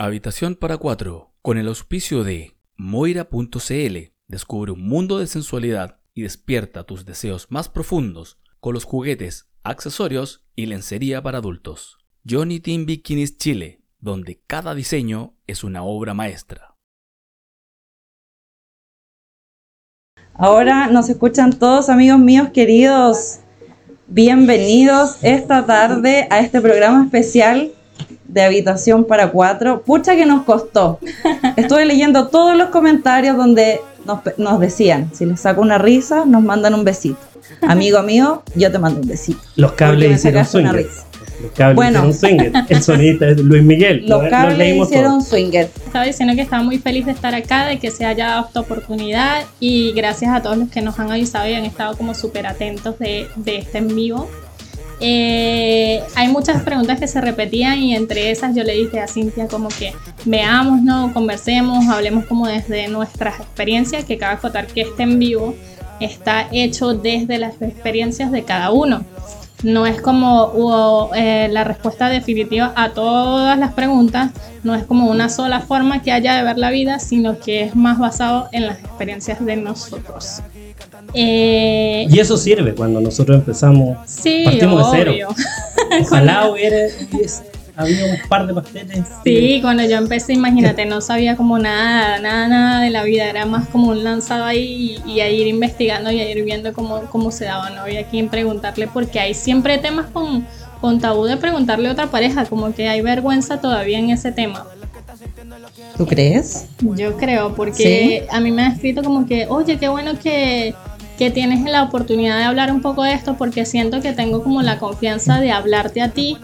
Habitación para cuatro, con el auspicio de Moira.cl. Descubre un mundo de sensualidad y despierta tus deseos más profundos con los juguetes, accesorios y lencería para adultos. Johnny Team Bikinis Chile, donde cada diseño es una obra maestra. Ahora nos escuchan todos amigos míos queridos. Bienvenidos esta tarde a este programa especial de habitación para cuatro. Pucha que nos costó. Estuve leyendo todos los comentarios donde nos, decían, si les saco una risa, nos mandan un besito. Amigo mío, yo te mando un besito. Los cables hicieron swinger. Los cables bueno. hicieron swinger. El sonista es Luis Miguel. Los cables hicieron swinger. Estaba diciendo que estaba muy feliz de estar acá, de que se haya dado esta oportunidad y gracias a todos los que nos han avisado y han estado como súper atentos de, de este en vivo. Eh, hay muchas preguntas que se repetían y entre esas yo le dije a Cintia como que veamos, ¿no? conversemos, hablemos como desde nuestras experiencias, que cada acotar que este en vivo está hecho desde las experiencias de cada uno. No es como eh, la respuesta definitiva a todas las preguntas, no es como una sola forma que haya de ver la vida, sino que es más basado en las experiencias de nosotros. Eh, y eso sirve cuando nosotros empezamos, sí, partimos de cero. Ojalá hubiera había un par de pasteles. Sí, cuando yo empecé, imagínate, no sabía como nada, nada, nada de la vida, era más como un lanzado ahí y, a ir investigando y a ir viendo cómo, cómo se daba, no había quien preguntarle porque hay siempre temas con, con tabú de preguntarle a otra pareja, como que hay vergüenza todavía en ese tema. ¿Tú crees? Yo creo, porque a mí me ha escrito como que, oye, qué bueno que, que tienes la oportunidad de hablar un poco de esto porque siento que tengo como la confianza de hablarte a ti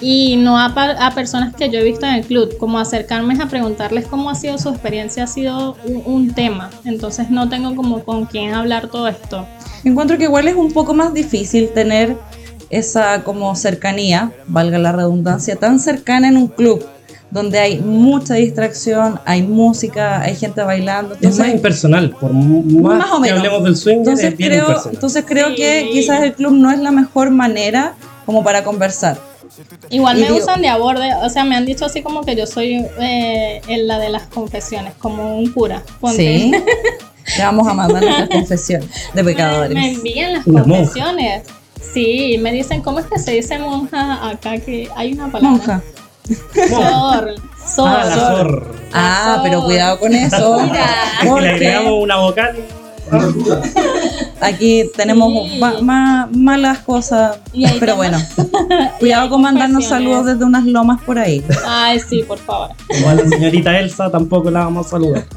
y no a, a, personas que yo he visto en el club, como acercarme a preguntarles cómo ha sido su experiencia, ha sido un, tema, entonces no tengo como con quién hablar todo esto. Encuentro que igual es un poco más difícil tener esa como cercanía, valga la redundancia, tan cercana en un club donde hay mucha distracción, hay música, hay gente bailando. es más impersonal, por más, o menos. que hablemos del swing, entonces creo, Entonces creo que quizás el club no es la mejor manera como para conversar. Igual me usan de aborde, o sea, me han dicho así como que yo soy eh, la de las confesiones, como un cura. Sí. Le vamos a mandar nuestras confesiones de pecadores. Me, envían las confesiones. Sí, me dicen, ¿cómo es que se dice monja acá? Que hay una palabra. Monja. Sor. Sor. Ah, Ah, pero cuidado con eso. Mira. Es que le agregamos una vocal. Aquí tenemos más malas cosas, pero bueno, cuidado con mandarnos saludos desde unas lomas por ahí. Ay, sí, por favor. Igual la señorita Elsa tampoco la vamos a saludar.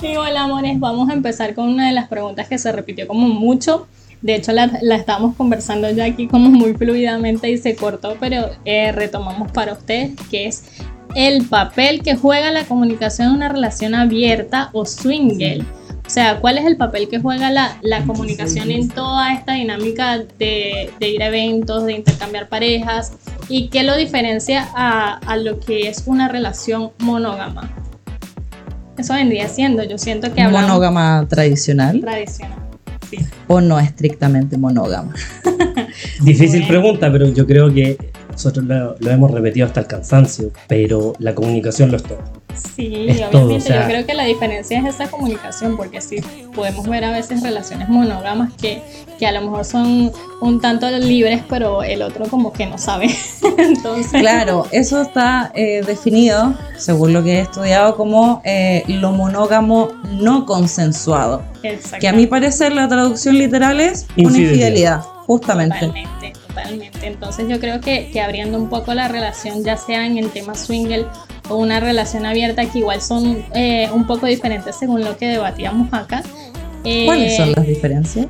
Sí, hola amores, vamos a empezar con una de las preguntas que se repitió como mucho. De hecho, la, la estábamos conversando ya aquí como muy fluidamente y se cortó, pero eh, retomamos para ustedes, que es el papel que juega la comunicación en una relación abierta o swingle. Sea, ¿cuál es el papel que juega la, la comunicación en toda esta dinámica de, de, ir a eventos, de intercambiar parejas? ¿Y qué lo diferencia a, a lo que es una relación monógama? Eso vendría siendo, yo siento que... ¿Monógama tradicional? Tradicional. Sí. ¿O no estrictamente monógama? Difícil pregunta, pero yo creo que nosotros lo, lo, hemos repetido hasta el cansancio, pero la comunicación lo es todo. Sí, obviamente yo creo que la diferencia es esa comunicación, porque sí, podemos ver a veces relaciones monógamas que, que a lo mejor son un tanto libres, pero el otro como que no sabe. Entonces... Claro, eso está eh, definido, según lo que he estudiado, como eh, lo monógamo no consensuado. Que a mi parecer la traducción literal es una infidelidad, justamente. Totalmente, totalmente. Entonces yo creo que, que abriendo un poco la relación, ya sea en el tema swingle o una relación abierta, que igual son eh, un poco diferentes según lo que debatíamos acá. Eh, ¿Cuáles son las diferencias?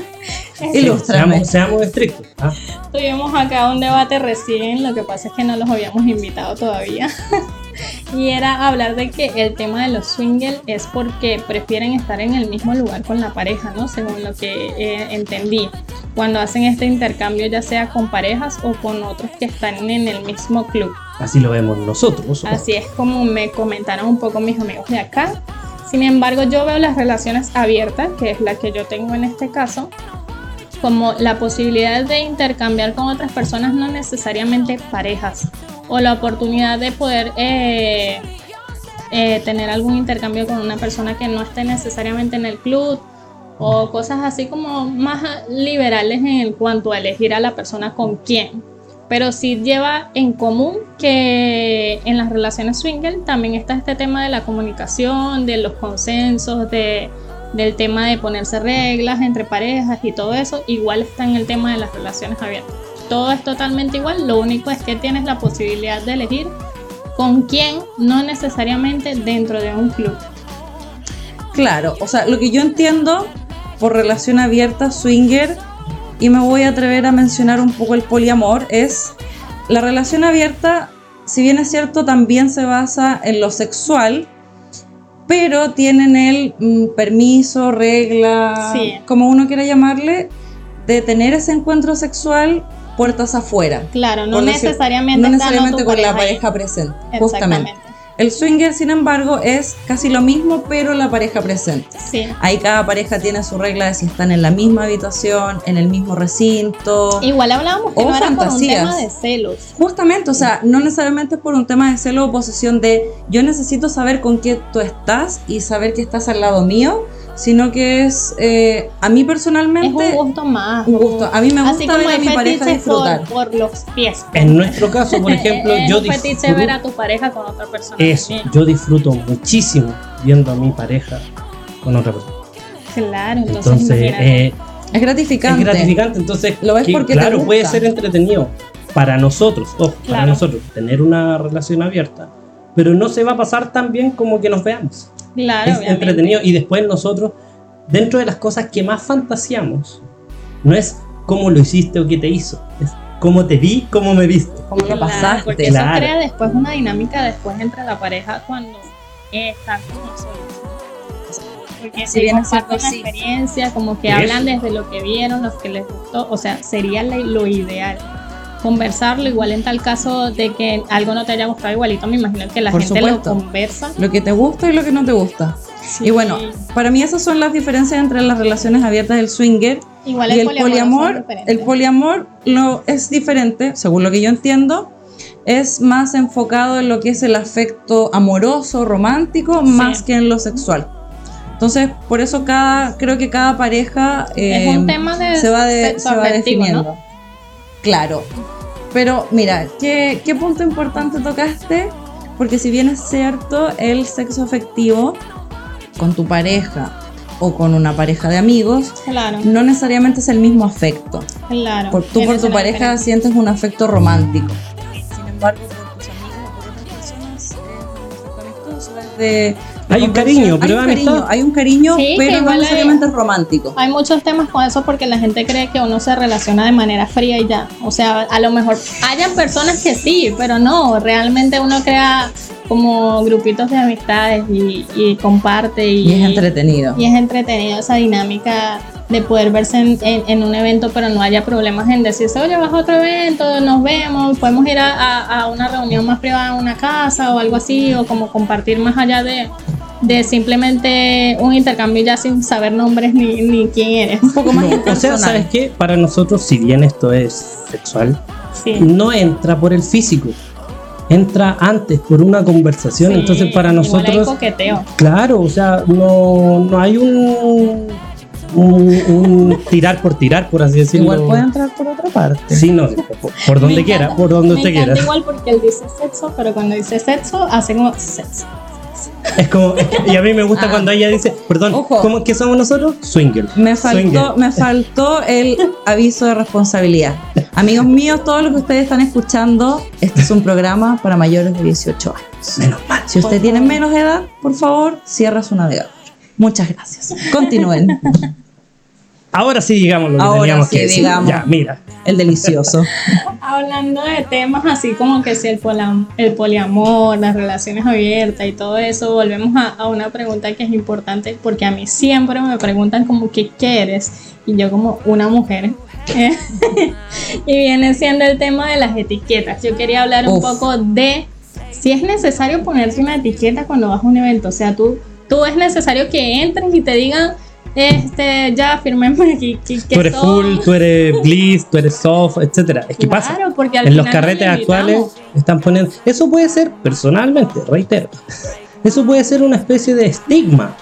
Ilustrame. Seamos, estrictos. ¿ah? Tuvimos acá un debate recién, lo que pasa es que no los habíamos invitado todavía. y era hablar de que el tema de los swingles es porque prefieren estar en el mismo lugar con la pareja, ¿no? Según lo que eh, entendí. Cuando hacen este intercambio, ya sea con parejas o con otros que están en el mismo club. Así lo vemos nosotros. Así es como me comentaron un poco mis amigos de acá. Sin embargo, yo veo las relaciones abiertas, que es la que yo tengo en este caso, como la posibilidad de intercambiar con otras personas, no necesariamente parejas, o la oportunidad de poder eh, eh, tener algún intercambio con una persona que no esté necesariamente en el club o cosas así como más liberales en cuanto a elegir a la persona con quién. Pero sí lleva en común que en las relaciones swinger también está este tema de la comunicación, de los consensos, de, del tema de ponerse reglas entre parejas y todo eso. Igual está en el tema de las relaciones abiertas. Todo es totalmente igual, lo único es que tienes la posibilidad de elegir con quién, no necesariamente dentro de un club. Claro, o sea, lo que yo entiendo por relación abierta, swinger, y me voy a atrever a mencionar un poco el poliamor, es la relación abierta, si bien es cierto, también se basa en lo sexual, pero tienen el mm, permiso, regla, Sí. como uno quiera llamarle, de tener ese encuentro sexual puertas afuera. Claro, no decir, necesariamente, no con la ahí. pareja presente, justamente. El swinger, sin embargo, es casi lo mismo, pero la pareja presente. Sí. Ahí cada pareja tiene su regla de si están en la misma habitación, en el mismo recinto. Igual hablábamos que O no era por un tema de celos. Justamente, o sea, no necesariamente es por un tema de celo o posesión de yo necesito saber con qué tú estás y saber que estás al lado mío, sino que es, eh, a mí Es personalmente, un gusto más. un gusto. A mí me gusta ver a mi pareja fetiches por, disfrutar. por los pies. En nuestro caso, por ejemplo, es yo disfruto, ver a tu pareja con otra persona. eso, también. yo disfruto muchísimo viendo a mi pareja con otra persona. Claro, entonces, Entonces, eh, Es gratificante. es gratificante. Entonces, Lo ves que, porque te claro, gusta. puede ser entretenido para nosotros, ojo, para Claro. nosotros, tener una relación abierta, pero no se va a pasar tan bien como que nos veamos. Claro, es obviamente. entretenido y después nosotros, dentro de las cosas que más fantaseamos, no es cómo lo hiciste o qué te hizo, es cómo te vi, cómo me viste. ¿Cómo lo Claro, pasaste? Porque Claro. eso crea después una dinámica después entre la pareja cuando están como solos. Porque Si bien comparten cierto, la sí. experiencia, como que Eso. hablan desde lo que vieron, lo que les gustó, o sea, sería lo ideal. Conversarlo, igual en tal caso de que algo no te haya gustado igualito, me imagino que la Por gente supuesto. lo conversa. Lo que te gusta y lo que no te gusta. Sí. Y bueno, para mí esas son las diferencias entre las relaciones abiertas del swinger igual y el poliamor. diferentes. El poliamor lo es diferente, según lo que yo entiendo, es más enfocado en lo que es el afecto amoroso, romántico, más que en lo sexual. Entonces, por eso cada, creo que cada pareja eh, es un tema de se va, de- se va afectivo, ¿no? Claro. Pero mira, ¿qué, ¿qué punto importante tocaste? Porque si bien es cierto, el sexo afectivo con tu pareja o con una pareja de amigos, Claro, no necesariamente es el mismo afecto. claro. Por, tú por tu pareja diferencia. sientes un afecto romántico. Sin embargo, por tus amigos o por otras personas es un afecto amistoso, es de Hay un cariño, pero hay un cariño, hay un cariño, Sí, pero no hay- necesariamente es romántico. Hay muchos temas con eso porque la gente cree que uno se relaciona de manera fría y ya. O sea, a lo mejor hayan personas que sí, pero no, realmente uno crea como grupitos de amistades y, y comparte y, Y es entretenido. y es entretenido esa dinámica de poder verse en, en- en un evento, pero no haya problemas en decirse, oye, vas a otro evento, nos vemos, podemos ir a, a- a una reunión más privada en una casa o algo así, o como compartir más allá de, de simplemente un intercambio ya sin saber nombres ni, ni quién eres. un poco más No, o sea. ¿sabes qué? Para nosotros, si bien esto es sexual, Sí. no entra por el físico, entra antes por una conversación. Sí, Entonces, para igual hay nosotros, coqueteo. claro, o sea, no, no hay un, un, un tirar por tirar, por así decirlo. Igual puede entrar por otra parte. Sí, no, por, por donde Me quiera, encanta- por donde me usted quiera. igual porque él dice sexo, pero cuando dice sexo, hace como sexo. Es como, es que- y a mí me gusta Ah. cuando ella dice, perdón, Ojo. ¿cómo que somos nosotros? Swinger. Me faltó, Swinger. me faltó el aviso de responsabilidad. Amigos míos, todos los que ustedes están escuchando, este es un programa para mayores de 18 años. Menos mal. Si usted tiene favor. menos edad, por favor, cierra su navegador. Muchas gracias. Continúen. Ahora sí digamos lo que Ahora teníamos sí que decir. digamos. Ya, mira. El delicioso. Hablando de temas así como que si el, polam- el poliamor, las relaciones abiertas y todo eso, volvemos a, a una pregunta que es importante porque a mí siempre me preguntan como que qué eres y yo como una mujer. y viene siendo el tema de las etiquetas. Yo quería hablar un Uf. poco de si es necesario ponerte una etiqueta cuando vas a un evento. O sea, tú, tú es necesario que entres y te digan este, ya firmemos aquí. Que, que Tú eres son- full, tú eres bliss, tú eres soft, etcétera. Es que pasa. Claro, porque al En los carretes actuales están poniendo. Eso puede ser, personalmente, reitero. Eso puede ser una especie de estigma.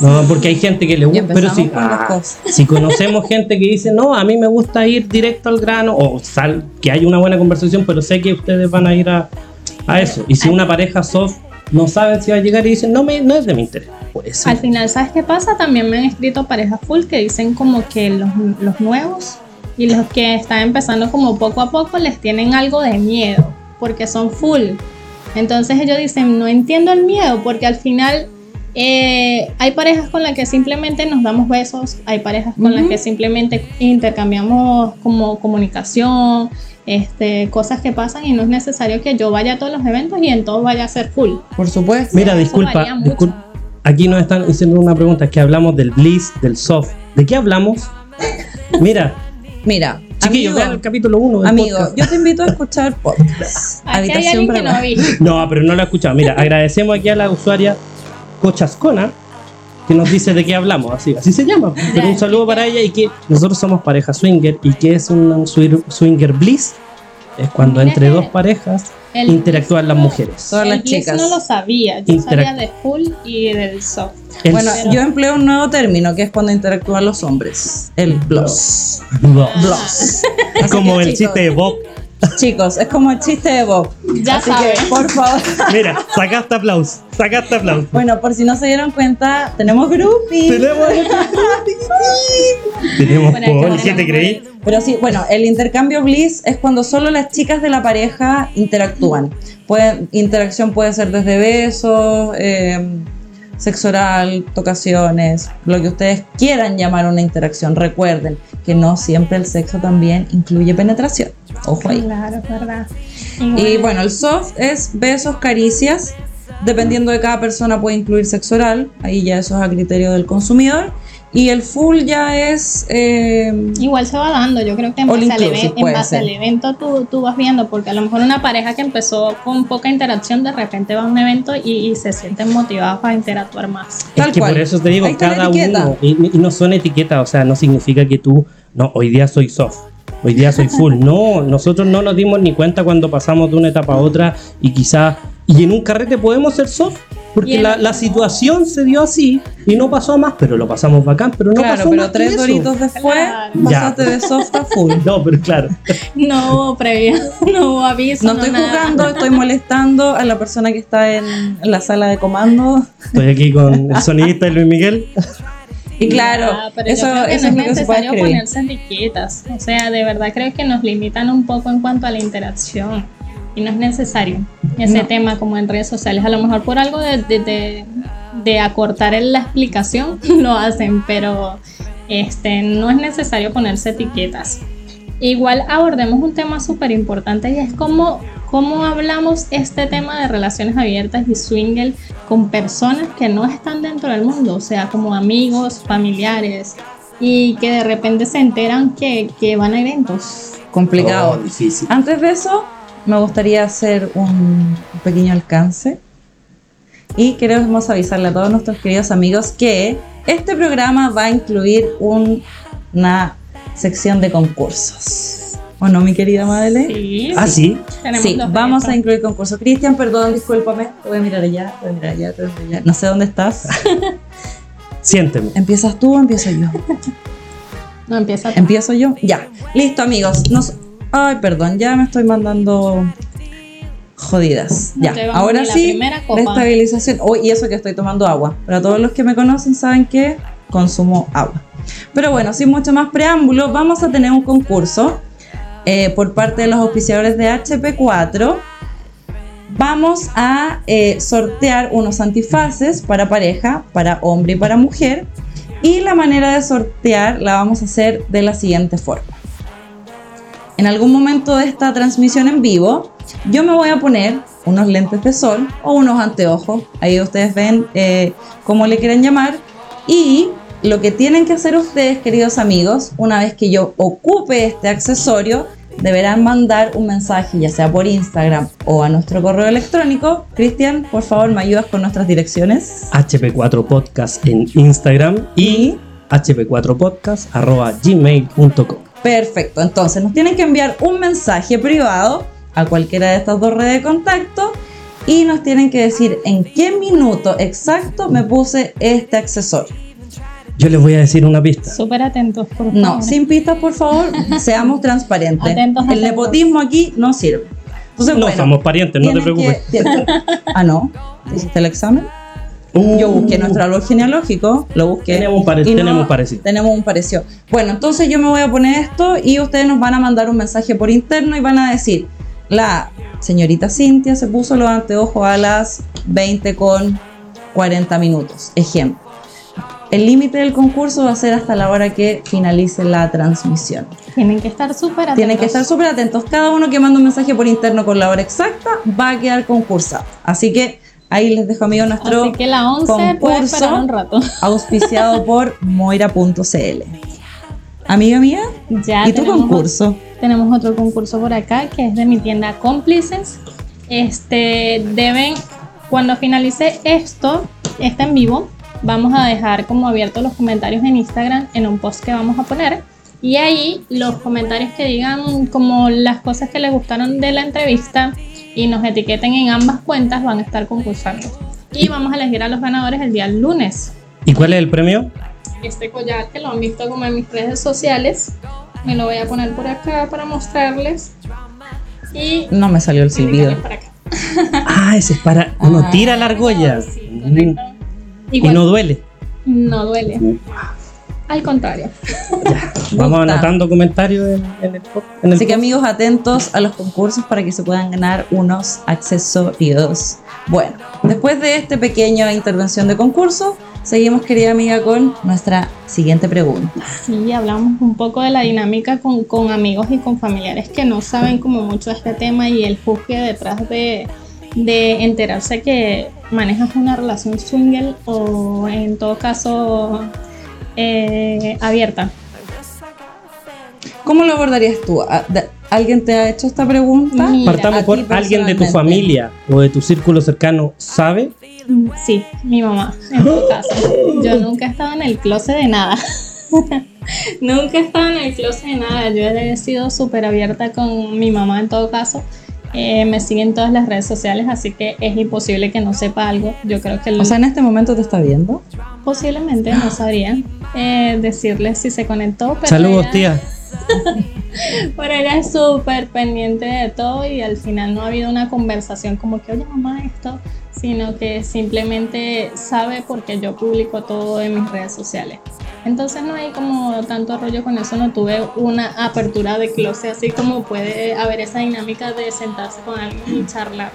No, porque hay gente que le gusta. Pero si, ah, si conocemos gente que dice, no, a mí me gusta ir directo al grano, o sal, que hay una buena conversación, pero sé que ustedes van a ir a, a eso. Y si una pareja soft no saben si va a llegar y dicen, no, me, no es de mi interés. Pues Al final, ¿sabes qué pasa? También me han escrito parejas full que dicen como que los, los nuevos y los que están empezando como poco a poco les tienen algo de miedo porque son full. Entonces ellos dicen, no entiendo el miedo porque al final eh, hay parejas con las que simplemente nos damos besos, hay parejas con las que simplemente intercambiamos como comunicación, este, cosas que pasan y no es necesario que yo vaya a todos los eventos y en todos vaya a ser full. Por supuesto. Mira, Eso disculpa, aquí nos están haciendo una pregunta, que hablamos del bliss, del soft. ¿De qué hablamos? Mira, Mira, chiquillos, vean el amigo, capítulo 1 del amigo, podcast. yo te invito a escuchar podcast. Aquí hay alguien que no para- vi. No, pero no lo he escuchado. Mira, agradecemos aquí a la usuaria Cochascona que nos dice de qué hablamos, así, así se llama. Pero un saludo para ella y que nosotros somos pareja swinger y que es un swinger bliss. Es cuando Mira entre dos parejas el interactúan las bliss mujeres. Todas el las bliss chicas. no lo sabía, yo Interac- sabía de full y del soft. El Bueno, yo empleo un nuevo término que es cuando interactúan los hombres. El bloss. Bloss. Bloss. Así como que, el chiste de Bob. Chicos, es como el chiste de Bob. Ya Así saben. que, por favor. Mira, sacaste aplauso, sacaste aplauso. Bueno, por si no se dieron cuenta, tenemos groupies. Tenemos Tenemos poli, tenemos ¿qué te creí? Pero sí, bueno, el intercambio bliss es cuando solo las chicas de la pareja interactúan. Pueden, interacción puede ser desde besos, eh, sexo oral, tocaciones, lo que ustedes quieran llamar una interacción. Recuerden que no siempre el sexo también incluye penetración. Ojo ahí. Claro, es verdad. Y bueno, el soft es besos, caricias. Dependiendo de cada persona puede incluir sexo oral. Ahí ya eso es a criterio del consumidor. Y el full ya es... eh, Igual se va dando, yo creo que en base, al, inclusive even- en puede base ser. al evento tú, tú vas viendo, porque a lo mejor una pareja que empezó con poca interacción de repente va a un evento y, y se sienten motivados para interactuar más. Tal es que cual. por eso te digo, Ahí cada uno, y, y no son etiquetas, o sea, no significa que tú, no, hoy día soy soft, hoy día soy full. No, nosotros no nos dimos ni cuenta cuando pasamos de una etapa a otra y quizá, y en un carrete podemos ser soft, porque la, situación se dio así y no pasó a más, pero lo pasamos bacán, pero no claro, pasó pero más que tres eso. doritos después Claro. pasaste de soft a full. No, pero claro, No hubo previa, no hubo aviso. No estoy nada. jugando, estoy molestando a la persona que está en, la sala de comando. estoy aquí con el sonidista de Luis Miguel. Y claro, Ah, pero yo eso, creo que eso no es es lo que se puede necesario ponerse etiquetas. O sea, de verdad creo que nos limitan un poco en cuanto a la interacción. Y no es necesario ese No. tema como en redes sociales. A lo mejor por algo de, de, de- de acortar en la explicación lo hacen, pero este, no es necesario ponerse etiquetas. Igual abordemos un tema súper importante y es cómo, cómo hablamos este tema de relaciones abiertas y swinger con personas que no están dentro del mundo, o sea, como amigos, familiares, y que de repente se enteran que, que van a eventos. Complicado. Oh, difícil. Antes de eso, me gustaría hacer un pequeño alcance. Y queremos avisarle a todos nuestros queridos amigos que este programa va a incluir un- una sección de concursos. ¿O no, mi querida Madeleine? Sí, Ah, sí. tenemos Sí, vamos a incluir concursos. Cristian, perdón, discúlpame. Te voy a mirar allá, te voy a mirar allá, te voy a mirar allá. No sé dónde estás. Siénteme. ¿Empiezas tú o empiezo yo? No empieza. ¿Empiezo yo? Ya. Listo, amigos. Nos... Ay, perdón, ya me estoy mandando jodidas. No ya. Ahora sí, la estabilización. Oh, y eso que estoy tomando agua. Para todos los que me conocen saben que consumo agua. Pero bueno, sin mucho más preámbulo, vamos a tener un concurso eh, por parte de los auspiciadores de HP4. Vamos a eh, sortear unos antifaces para pareja, para hombre y para mujer. Y la manera de sortear la vamos a hacer de la siguiente forma. En algún momento de esta transmisión en vivo, yo me voy a poner unos lentes de sol o unos anteojos. Ahí ustedes ven eh, cómo le quieren llamar. Y lo que tienen que hacer ustedes, queridos amigos, una vez que yo ocupe este accesorio, deberán mandar un mensaje, ya sea por Instagram o a nuestro correo electrónico. Cristian, por favor, me ayudas con nuestras direcciones. HP4 Podcast en Instagram y Y hp4podcast.gmail.com Perfecto, entonces nos tienen que enviar un mensaje privado a cualquiera de estas dos redes de contacto y nos tienen que decir en qué minuto exacto me puse este accesorio. Yo les voy a decir una pista. Súper atentos, por favor. No, sin pistas, por favor, seamos transparentes. Atentos, El nepotismo aquí no sirve. Entonces, No bueno, somos parientes, no te preocupes. que- ah, no. ¿Hiciste el examen? Uh, Yo busqué nuestro árbol genealógico, lo busqué. Tenemos un pare- y tenemos un parecido. Tenemos un parecido. Bueno, entonces yo me voy a poner esto y ustedes nos van a mandar un mensaje por interno y van a decir, la señorita Cintia se puso los anteojos a las 20 con 40 minutos. Ejemplo. El límite del concurso va a ser hasta la hora que finalice la transmisión. Tienen que estar súper atentos. Tienen que estar súper atentos. Cada uno que manda un mensaje por interno con la hora exacta va a quedar concursado. Así que ahí les dejo, amigos, nuestro Así que la 11 puede concurso. un rato. auspiciado por moira.cl. Amiga mía, Ya ¿y tu tenemos- concurso? Tenemos otro concurso por acá que es de mi tienda Cómplices. Este deben, cuando finalice esto, este en vivo, vamos a dejar como abiertos los comentarios en Instagram en un post que vamos a poner. Y ahí los comentarios que digan como las cosas que les gustaron de la entrevista y nos etiqueten en ambas cuentas van a estar concursando. Y vamos a elegir a los ganadores el día lunes. ¿Y cuál es el premio? Este collar que lo han visto como en mis redes sociales. Me lo voy a poner por acá para mostrarles. Y No me salió el silbido. Ah, ese es para. Uno Ah. tira la argolla. Sí, Mm. Y no duele. no duele. Al contrario. Vamos Gusta. anotando comentarios en, en el, en el Así que amigos, atentos a los concursos para que se puedan ganar unos accesorios. Bueno, después de esta pequeña intervención de concurso, seguimos, querida amiga, con nuestra siguiente pregunta. Sí, hablamos un poco de la dinámica con, con amigos y con familiares que no saben como mucho de este tema y el juzgue detrás de, de enterarse que manejas una relación swinger o en todo caso eh, abierta. ¿Cómo lo abordarías tú? ¿A- de- ¿Alguien te ha hecho esta pregunta? Mira, Partamos por alguien de tu familia o de tu círculo cercano, ¿sabe? Sí, mi mamá, en todo caso. Yo nunca he estado en el closet de nada. nunca he estado en el closet de nada. Yo he sido súper abierta con mi mamá en todo caso. Eh, me sigue en todas las redes sociales, así que es imposible que no sepa algo. Yo creo que el- O sea, en este momento te está viendo. posiblemente no sabría eh, decirle si se conectó. Pero Saludos, ella- tía. Pero ella es súper pendiente de todo y al final no ha habido una conversación como que, oye mamá, esto, sino que simplemente sabe porque yo publico todo en mis redes sociales. Entonces no hay como tanto rollo con eso, no tuve una apertura de closet así como puede haber esa dinámica de sentarse con alguien y charlar.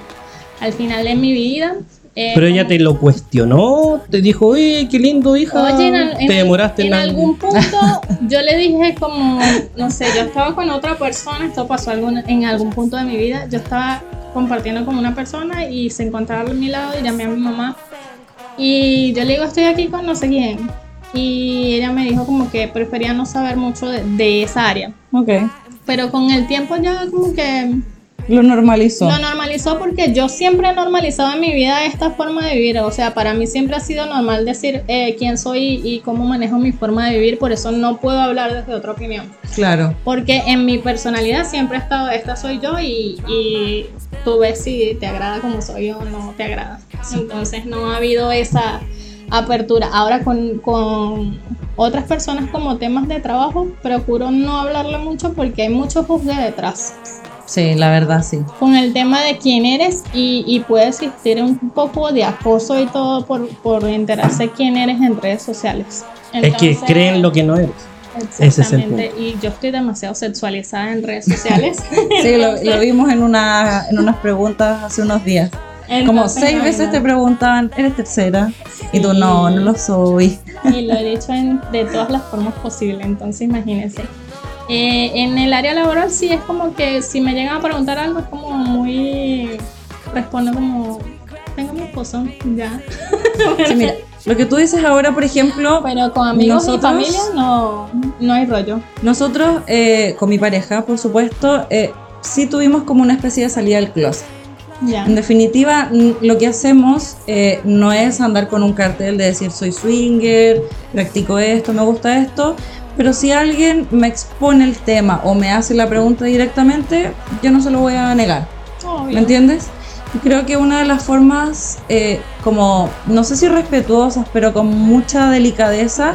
Al final de mi vida... eh, Pero ella te lo cuestionó, te dijo, oye, qué lindo, hija. Oye, en, al- te demoraste en en, algún punto yo le dije como, no sé, yo estaba con otra persona, esto pasó en algún punto de mi vida, yo estaba compartiendo con una persona y se encontraba a mi lado y llamé a mi mamá y yo le digo, estoy aquí con no sé quién. Y ella me dijo como que prefería no saber mucho de, de esa área. Ok. Pero con el tiempo ya como que Lo normalizó. lo normalizó porque yo siempre he normalizado en mi vida esta forma de vivir. O sea, para mí siempre ha sido normal decir eh, quién soy y cómo manejo mi forma de vivir. Por eso no puedo hablar desde otra opinión. Claro. Porque en mi personalidad siempre ha estado, esta soy yo y, y tú ves si te agrada como soy o no te agrada. Entonces no ha habido esa apertura. Ahora con, con otras personas como temas de trabajo, procuro no hablarle mucho porque hay mucho juzgue detrás Sí, la verdad, sí. con el tema de quién eres y, y puede existir un poco de acoso y todo por, por enterarse quién eres en redes sociales. Es que creen lo que no eres. Es Exactamente, y yo estoy demasiado sexualizada en redes sociales. Sí, lo, lo vimos en, una, en unas preguntas hace unos días. Como seis no, veces no. te preguntaban, ¿eres tercera? Y tú, no, no lo soy. Y lo he dicho en- de todas las formas posibles, entonces imagínense. Eh, en el área laboral sí es como que si me llegan a preguntar algo es como muy... Respondo como, tengo mi esposo, ya. Sí, mira, lo que tú dices ahora, por ejemplo, Pero con amigos y Nosotros- familia no, no hay rollo. nosotros eh, con mi pareja, por supuesto, eh, sí tuvimos como una especie de salida del closet. Ya. En definitiva, lo que hacemos eh, no es andar con un cartel de decir soy swinger, practico esto, me gusta esto, pero si alguien me expone el tema o me hace la pregunta directamente, yo no se lo voy a negar. Obvio. ¿Me entiendes? Creo que una de las formas, eh, como, no sé si respetuosas, pero con mucha delicadeza,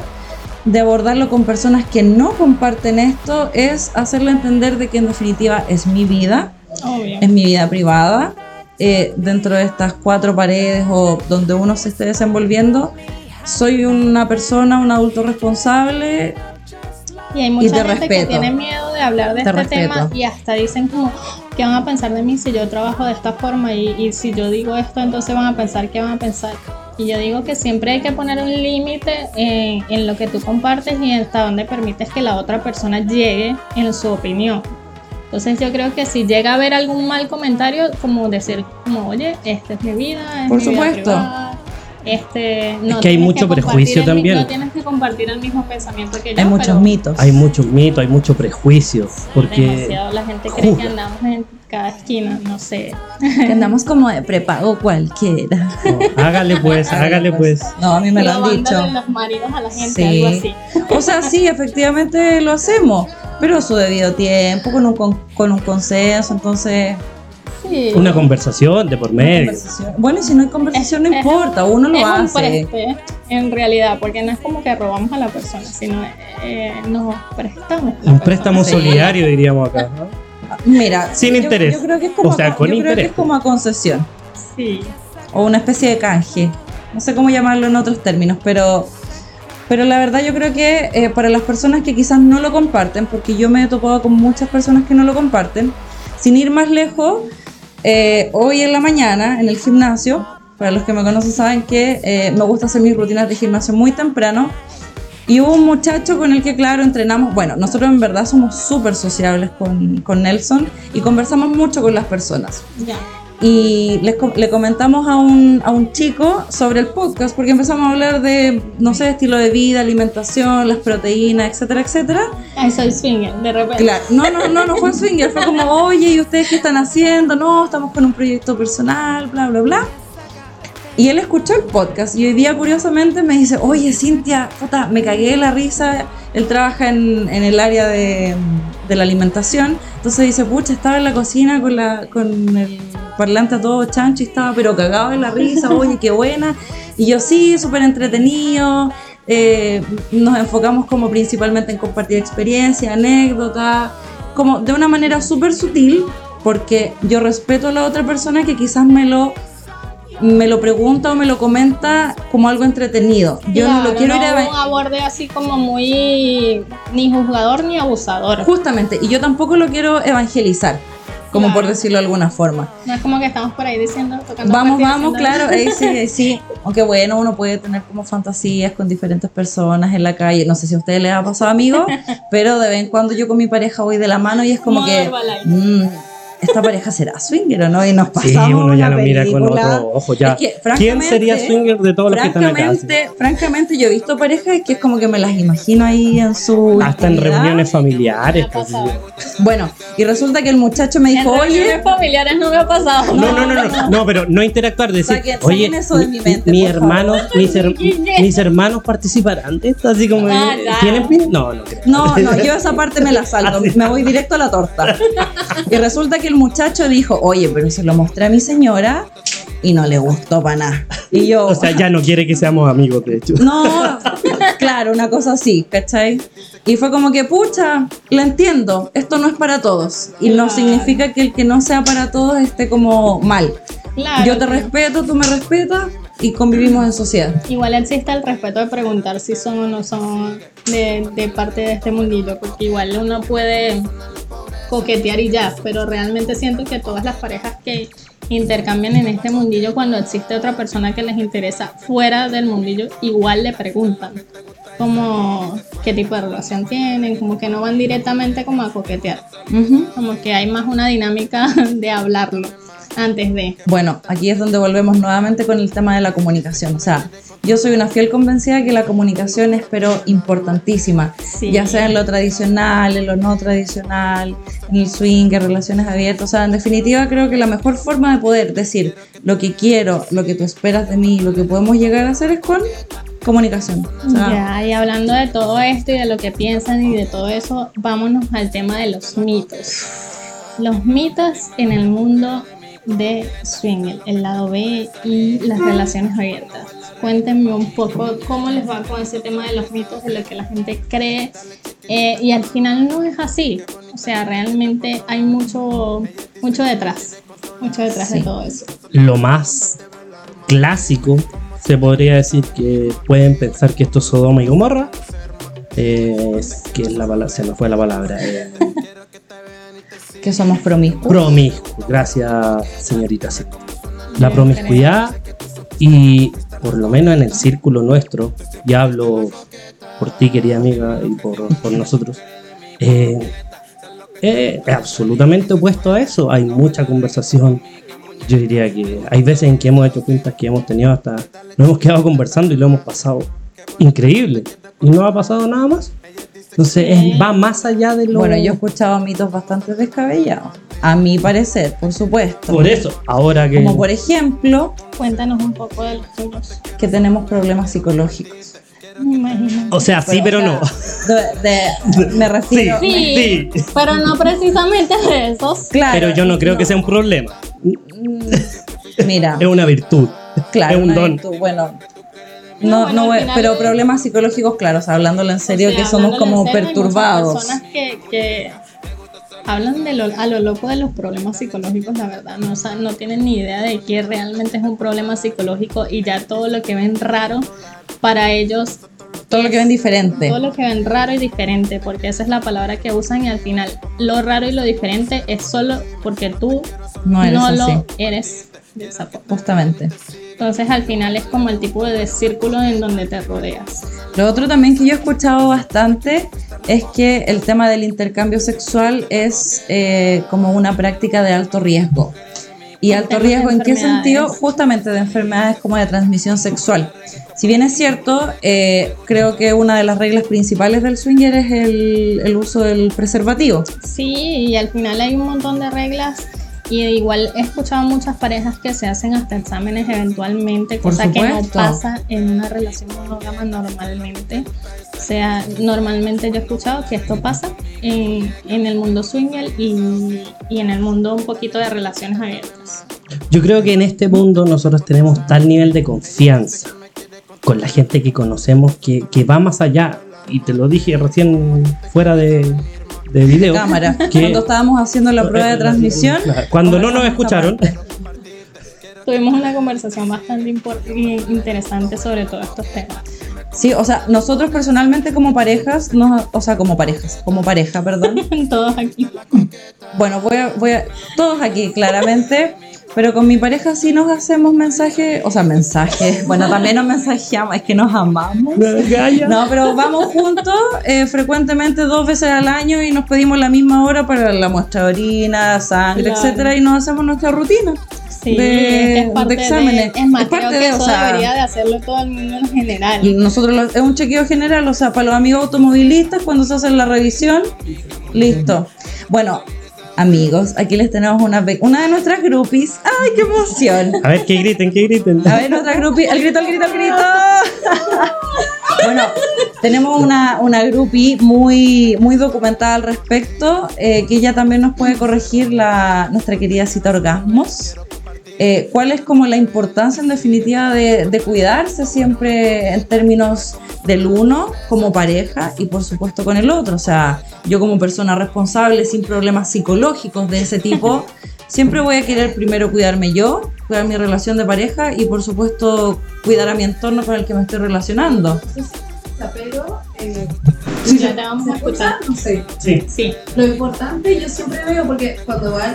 de abordarlo con personas que no comparten esto, es hacerle entender de que en definitiva es mi vida, Obvio. es mi vida privada, eh, dentro de estas cuatro paredes o donde uno se esté desenvolviendo. Soy una persona, un adulto responsable. Y hay mucha te gente que respeto. tiene miedo de hablar de Te este respeto. tema y hasta dicen como, ¿qué van a pensar de mí si yo trabajo de esta forma? Y, y si yo digo esto, entonces van a pensar, ¿qué van a pensar? Y yo digo que siempre hay que poner un límite en, en lo que tú compartes y hasta donde permites que la otra persona llegue en su opinión. Entonces yo creo que si llega a haber algún mal comentario, como decir, como, oye, esta es mi vida, es Por mi vida supuesto. privada, Este, no que hay mucho compartir prejuicio el también. No tienes que compartir el mismo pensamiento que yo. Hay muchos mitos. Hay mucho mito, hay mucho prejuicio. Porque Demasiado. La gente cree que andamos en cada esquina, no sé. Que andamos como de prepago cualquiera. no, hágale pues, hágale pues. No, a mí me lo han dicho. los maridos a la gente, Sí. algo así. O sea, sí, efectivamente lo hacemos, pero a su debido tiempo, con un, con, con un consenso, entonces... Sí. Una conversación de por medio. Bueno, y si no hay conversación no Es- importa, un- uno lo es un hace. preste, en realidad, porque no es como que robamos a la persona, sino eh, nos prestamos. Un préstamo Sí. solidario, diríamos acá. ¿no? Mira, Sin yo- interés. Yo creo que es como, O sea, yo con creo que interés. es como a concesión. Sí. o una especie de canje. No sé cómo llamarlo en otros términos, pero... Pero la verdad yo creo que eh, para las personas que quizás no lo comparten, porque yo me he topado con muchas personas que no lo comparten, sin ir más lejos, eh, hoy en la mañana en el gimnasio, para los que me conocen saben que eh, me gusta hacer mis rutinas de gimnasio muy temprano, y hubo un muchacho con el que, claro, entrenamos, bueno, nosotros en verdad somos súper sociables con, con Nelson y conversamos mucho con las personas. Ya. Y les le comentamos a un, a un chico sobre el podcast porque empezamos a hablar de, no sé, estilo de vida, alimentación, las proteínas, etcétera, etcétera. Ay, soy swinger, de repente. Claro, no, no, no, no fue swinger, fue como, oye, ¿y ustedes qué están haciendo? No, estamos con un proyecto personal, bla, bla, bla. Y él escuchó el podcast y hoy día curiosamente me dice, oye Cintia, puta, me cagué de la risa. Él trabaja en, en el área de, de la alimentación. Entonces dice, pucha, estaba en la cocina con, la, con el parlante a todo chancho y estaba pero cagado de la risa, oye, qué buena. Y yo sí, súper entretenido. Eh, nos enfocamos como principalmente en compartir experiencias, anécdotas, como de una manera súper sutil, porque yo respeto a la otra persona que quizás me lo me lo pregunta o me lo comenta como algo entretenido. Yo no lo quiero ir a no un aborde así como muy ni juzgador ni abusador. justamente y yo tampoco lo quiero evangelizar, como Claro. por decirlo de alguna forma. No es como que estamos por ahí diciendo, tocando Vamos, vamos, claro, ahí sí, ahí sí. Aunque bueno, uno puede tener como fantasías con diferentes personas en la calle. No sé si a ustedes les ha pasado, amigos, pero de vez en cuando yo con mi pareja voy de la mano y es como Modo que, esta pareja será swinger o no, y nos Sí, pasamos uno ya la lo mira con otro ojo. Ya. Es que, ¿Quién sería swinger de todos los que están acá? Francamente, francamente, yo he visto parejas que es como que me las imagino ahí en su. Hasta en reuniones familiares. pues. Bueno, y resulta que el muchacho me En dijo, oye, reuniones familiares no me ha pasado. No, no, no, no, no, pero no interactuar, decir, Saquen- oye, saquen eso de mi mente, mis por hermanos, favor". mis, her- mis hermanos participarán de esto, así como, Ah. ¿tienen? No, no creo. No, no, yo esa parte me la salto, me voy directo a la torta. Y resulta que el muchacho dijo, oye, pero se lo mostré a mi señora y no le gustó para nada. Y yo, O sea, ya no quiere que seamos amigos, de hecho. no, claro, una cosa así, ¿cachai? Y fue como que, pucha, lo entiendo, esto no es para todos. Y no Claro. significa que el que no sea para todos esté como mal. Claro, Yo te pero respeto, tú me respetas y convivimos en sociedad. Igual existe el respeto de preguntar si son o no son de, de parte de este mundillo, porque igual uno puede coquetear y ya, pero realmente siento que todas las parejas que intercambian en este mundillo, cuando existe otra persona que les interesa fuera del mundillo, igual le preguntan como qué tipo de relación tienen, como que no van directamente como a coquetear, Ujú. como que hay más una dinámica de hablarlo antes de... Bueno, aquí es donde volvemos nuevamente con el tema de la comunicación. O sea, yo soy una fiel convencida que la comunicación es pero importantísima, Sí. ya sea en lo tradicional, en lo no tradicional, en el swing, en relaciones abiertas, o sea, en definitiva creo que la mejor forma de poder decir lo que quiero, lo que tú esperas de mí, lo que podemos llegar a hacer es con comunicación. O sea, Ya, y hablando de todo esto y de lo que piensan y de todo eso, vámonos al tema de los mitos. Los mitos en el mundo de swing, el lado B y las relaciones abiertas. Cuéntenme un poco cómo les va con ese tema de los mitos, de lo que la gente cree. eh, y al final no es así. O sea, realmente hay mucho, mucho detrás. Mucho detrás de Sí. todo eso. Lo más clásico, se podría decir que pueden pensar que esto es Sodoma y Gomorra. eh, es que es la palabra, se me fue la palabra. eh, que somos promiscuos. promiscuo, gracias señorita. sí. La Ya, promiscuidad y por lo menos en el círculo nuestro, y hablo por ti querida amiga y por, por nosotros, eh, eh, es absolutamente opuesto a eso. Hay mucha conversación. Yo diría que hay veces en que hemos hecho cuentas que hemos tenido hasta, nos hemos quedado conversando y lo hemos pasado increíble. Y no ha pasado nada más. Entonces es- va más allá de lo... Bueno, yo he escuchado mitos bastante descabellados, a mi parecer, por supuesto. Por eso, ahora que... Como por ejemplo, Cuéntanos un poco de los tuyos. que tenemos problemas psicológicos. Me imagino. O sea, sí, pero o no. sea, de- de- me refiero. Sí, Sí. pero no precisamente de esos. Claro. Pero yo no creo que sea un problema. Mm, Mira, Es una virtud. claro, es un una don. virtud, Bueno. No, No, bueno, no, eh, final- pero problemas psicológicos, claro, o sea, hablándolo en serio, O sea, que somos como serio, hay perturbados. personas que, que hablan de lo, a lo loco de los problemas psicológicos, la verdad. No, o sea, no tienen ni idea de que realmente es un problema psicológico y ya todo lo que ven raro para ellos. Todo lo que ven diferente. Todo lo que ven raro y diferente, porque esa es la palabra que usan y al final lo raro y lo diferente es solo porque tú No eres así, lo eres de justamente. Entonces al final es como el tipo de círculo en donde te rodeas. Lo otro también que yo he escuchado bastante es que el tema del intercambio sexual es eh, como una práctica de alto riesgo. ¿Y alto riesgo en qué sentido? Justamente de enfermedades como de transmisión sexual. Si bien es cierto, eh, creo que una de las reglas principales del swinger es el, el uso del preservativo. Sí, y al final hay un montón de reglas y igual he escuchado muchas parejas que se hacen hasta exámenes eventualmente, Por cosa que no supuesto. pasa en una relación monógama normalmente. O sea, normalmente yo he escuchado que esto pasa en, en el mundo swinger y, y en el mundo un poquito de relaciones abiertas. Yo creo que en este mundo nosotros tenemos tal nivel de confianza con la gente que conocemos que, que va más allá. Y te lo dije recién fuera de, de video. Cámara. que- Cuando estábamos haciendo la prueba de transmisión. Cuando no nos escucharon. Tuvimos una conversación bastante y interesante sobre todos estos temas. Sí, o sea, nosotros personalmente como parejas, nos- o sea, como parejas, como pareja, perdón. Todos aquí. Bueno, voy a, voy a, todos aquí claramente, pero con mi pareja sí nos hacemos mensajes, o sea, mensajes, bueno, también nos mensajeamos, es que nos amamos. No, pero vamos juntos eh, frecuentemente dos veces al año y nos pedimos la misma hora para la muestra de orina, sangre, Claro. etcétera, y nos hacemos nuestra rutina. Sí, de- es parte de exámenes. Es más, Es parte creo que de, o eso sea- debería de hacerlo todo el mundo en general. Nosotros lo- es un chequeo general, o sea, para los amigos automovilistas, cuando se hace la revisión, listo. Bueno, amigos, aquí les tenemos una, una de nuestras groupies. ¡Ay, qué emoción! A ver, que griten, que griten. A ver, nuestra groupie, el grito, el grito, el grito. Bueno, tenemos una, una groupie muy, muy documentada al respecto, eh, que ella también nos puede corregir la, nuestra querida cita orgasmos. Eh, ¿Cuál es como la importancia en definitiva de, de cuidarse siempre en términos del uno como pareja y por supuesto con el otro? O sea, yo como persona responsable sin problemas psicológicos de ese tipo, siempre voy a querer primero cuidarme yo, cuidar mi relación de pareja y por supuesto cuidar a mi entorno con el que me estoy relacionando. pero eh, Ya te vamos a ¿se escuchar. escucha? No sé. Sí. Sí, Lo importante, yo siempre veo, porque cuando van,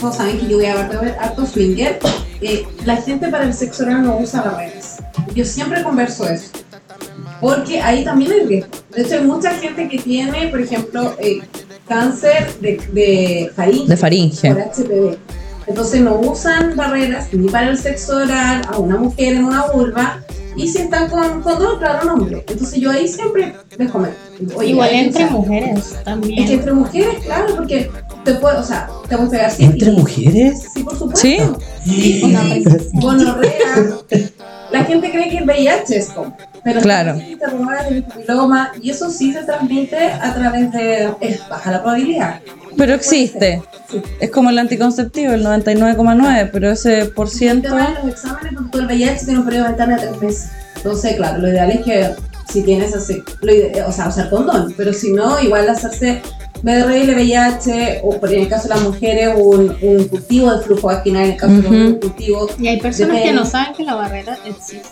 todos saben que yo voy a ver, harto swinger, eh, la gente para el sexo oral no usa barreras. Yo siempre converso eso. Porque ahí también hay riesgo. De hecho, hay mucha gente que tiene, por ejemplo, eh, cáncer de, de faringe. De faringe. Por HPV. Entonces no usan barreras ni para el sexo oral a una mujer en una vulva Y si están con condón, claro, no, hombre. Entonces yo ahí siempre les comento. oye, Igual entre usar. mujeres Es que también. entre mujeres, claro, porque te puede, o sea, te puede pegar sífilis. ¿Entre mujeres? Sí, por supuesto. Sí, Sí, Una gonorrea. La gente cree que el VIH es como. Pero Claro. el papiloma y eso sí se transmite a través de. Es baja la probabilidad. pero existe. Sí. Es como el anticonceptivo, el 99,9, pero ese por El ciento... tema de los exámenes, porque todo el VIH tiene un periodo de ventana de tres meses. Entonces, claro, lo ideal es que si tienes así, lo ide- o sea, usar condón, pero si no, igual hacerse BRL, VIH, o por en el caso de las mujeres, un, un cultivo de flujo vaginal, en el caso de los Ujú. hombres, un cultivo. Y hay personas de que no saben que la barrera existe.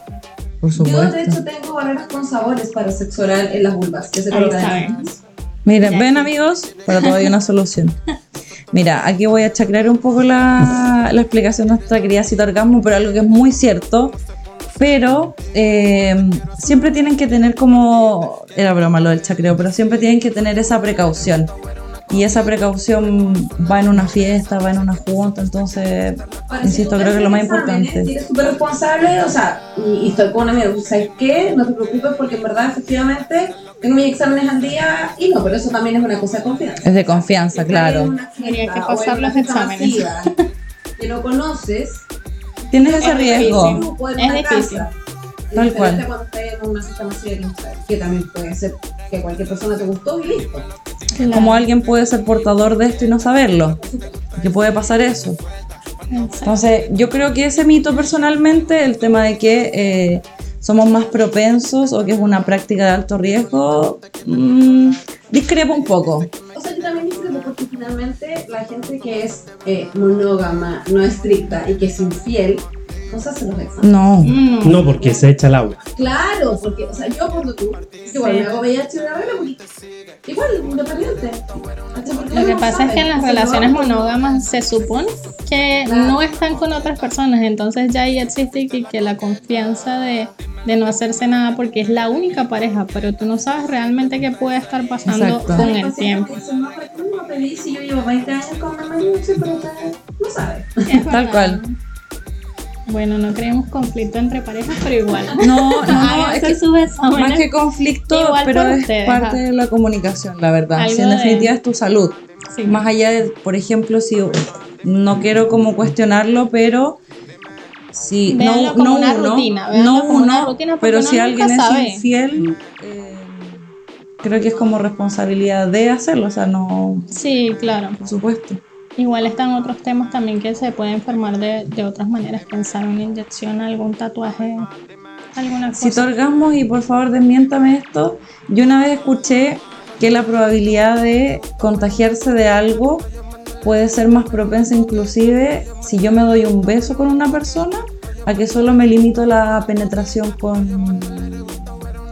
Por Yo, de supuesto. hecho, tengo barreras con sabores para sexo oral en las vulvas, que se colocan está, en ¿ven? Amigos, para todo hay una solución. Mira, aquí voy a chacrear un poco la, la explicación de nuestra querida cita orgasmo, pero algo que es muy cierto. Pero eh, siempre tienen que tener como, era broma lo del chacreo, pero siempre tienen que tener esa precaución. Y esa precaución va en una fiesta, va en una junta, entonces, insisto, si creo que te lo más importante. Y eres súper responsable, o sea, y, y estoy con una amiga, ¿sabes qué? No te preocupes porque en verdad, efectivamente, tengo mis exámenes al día y no, pero eso también es una cosa de confianza. Es de confianza, claro. Habría que pasar una los exámenes. Que no conoces, Tienes ese Es riesgo. difícil. Es difícil. casa. Tal cual. cuando estás en una fiesta masiva que también puede ser que cualquier persona te gustó y listo. Como alguien puede ser portador de esto y no saberlo. Que puede pasar eso. Exacto. Entonces, yo creo que ese mito personalmente, el tema de que eh, somos más propensos o que es una práctica de alto riesgo, mm, discrepo un poco. O sea, yo también discrepo porque finalmente la gente que es eh, monógama, no estricta y que es infiel, no se hace los exámenes. No. Mm, No, porque se echa el agua. Claro, porque, o sea, yo cuando tú, igual Sí. me hago VIH de regla, porque igual, independiente. Lo que pasa es que en las relaciones no- monógamas se supone que Claro. no están con otras personas, entonces ya ahí existe que, que la confianza de, de no hacerse nada porque es la única pareja, pero tú no sabes realmente qué puede estar pasando Exacto. con el tiempo. no, ¿para qué no me pedí si yo llevo 20 años con mamá Luche, pero usted no sabe. Es Tal cual. Bueno, no creemos conflicto entre parejas, pero igual. No, no, no, es que más que conflicto, Igual pero es ustedes, parte ajá. de la comunicación, la verdad. Algo Si en de- definitiva es tu salud. Sí. Más allá de, por ejemplo, si no quiero como cuestionarlo, pero si Véanlo no, como no una uno, rutina, no como una uno, rutina pero uno si alguien sabe. es infiel, eh, creo que es como responsabilidad de hacerlo, o sea, no, Sí, claro. por supuesto. Igual están otros temas también que se puede enfermar de, de otras maneras. Pensar una inyección, algún tatuaje, alguna Si te cosa. orgasmos, y por favor desmiéntame esto, yo una vez escuché que la probabilidad de contagiarse de algo puede ser más propensa inclusive si yo me doy un beso con una persona a que solo me limito la penetración con,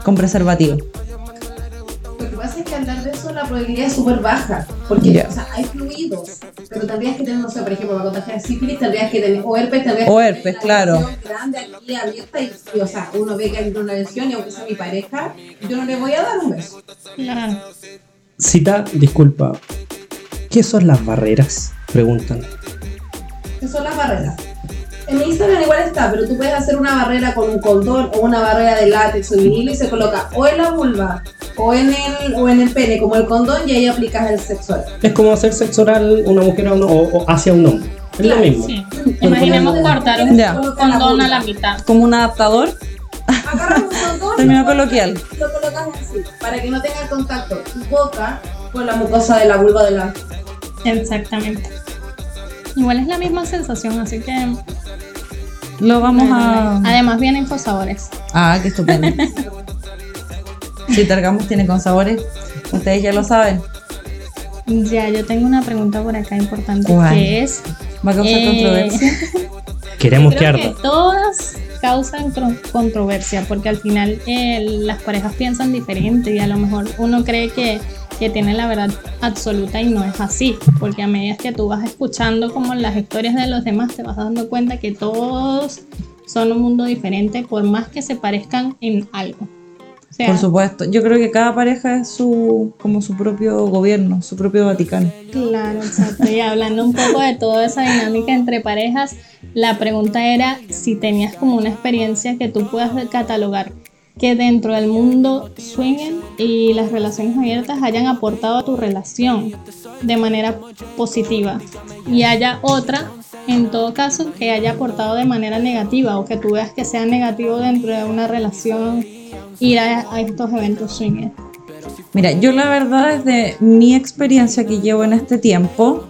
con preservativo. Probabilidad es súper baja, porque Ya. o sea, hay fluidos, pero tendrías que tener, no sé, por ejemplo, para contagiar sífilis tendrías que tener, o herpes tendrías O que herpes, tener una claro. lesión grande aquí abierta y, y, o sea, uno ve que hay una lesión y aunque sea mi pareja, yo no le voy a dar un beso. Claro. Cita, disculpa. ¿Qué son las barreras? Preguntan. ¿Qué son las barreras? En mi Instagram igual está, pero tú puedes hacer una barrera con un condón o una barrera de látex o vinilo y se coloca o en la vulva o en el, o en el pene como el condón y ahí aplicas el sexo oral. Es como hacer sexo oral una mujer a uno, o, o hacia un hombre. Es Claro, lo mismo. Sí. Imaginemos cortar un Ya. condón a la mitad. Como un adaptador, Agarras un condón lo coloquial. colocas- lo colocas así, para que no tenga contacto tu boca con la mucosa de la vulva de la... Exactamente. Igual es la misma sensación, así que. lo vamos a... Además, vienen con sabores. Ah, qué estupendo. Si Targamos tiene con sabores, ustedes ya lo saben. Ya, yo tengo una pregunta por acá importante ¿Cuál? que es. Va a causar Eh, controversia. Queremos que Creo que todas causan tro- controversia porque al final eh, las parejas piensan diferente y a lo mejor uno cree que, que tiene la verdad absoluta y no es así, porque a medida que tú vas escuchando como las historias de los demás te vas dando cuenta que todos son un mundo diferente por más que se parezcan en algo. Sea, Por supuesto. Yo creo que cada pareja es su como su propio gobierno, su propio Vaticano. Claro, exacto. Y hablando un poco de toda esa dinámica entre parejas, la pregunta era si tenías como una experiencia que tú puedas catalogar que dentro del mundo swinger y las relaciones abiertas hayan aportado a tu relación de manera positiva y haya otra, en todo caso, que haya aportado de manera negativa o que tú veas que sea negativo dentro de una relación ir a, a estos eventos swinger. Mira, yo la verdad desde mi experiencia que llevo en este tiempo,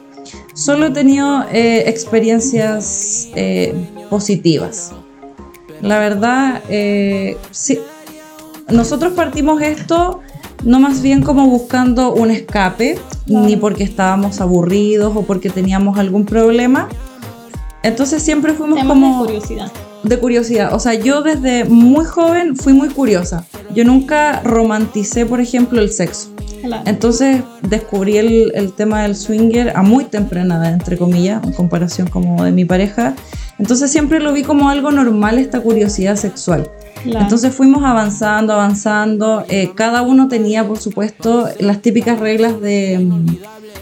solo he tenido eh, experiencias eh, positivas. La verdad, eh, sí, nosotros partimos esto no más bien como buscando un escape, ni porque estábamos aburridos o porque teníamos algún problema. Entonces siempre fuimos Temas como de curiosidad. de curiosidad. O sea, yo desde muy joven fui muy curiosa. Yo nunca romanticé, por ejemplo, el sexo. Claro. Entonces descubrí el, el tema del swinger a muy temprana edad, entre comillas, en comparación como de mi pareja. Entonces siempre lo vi como algo normal esta curiosidad sexual. Claro. Entonces fuimos avanzando, avanzando. Eh, cada uno tenía, por supuesto, las típicas reglas de mm,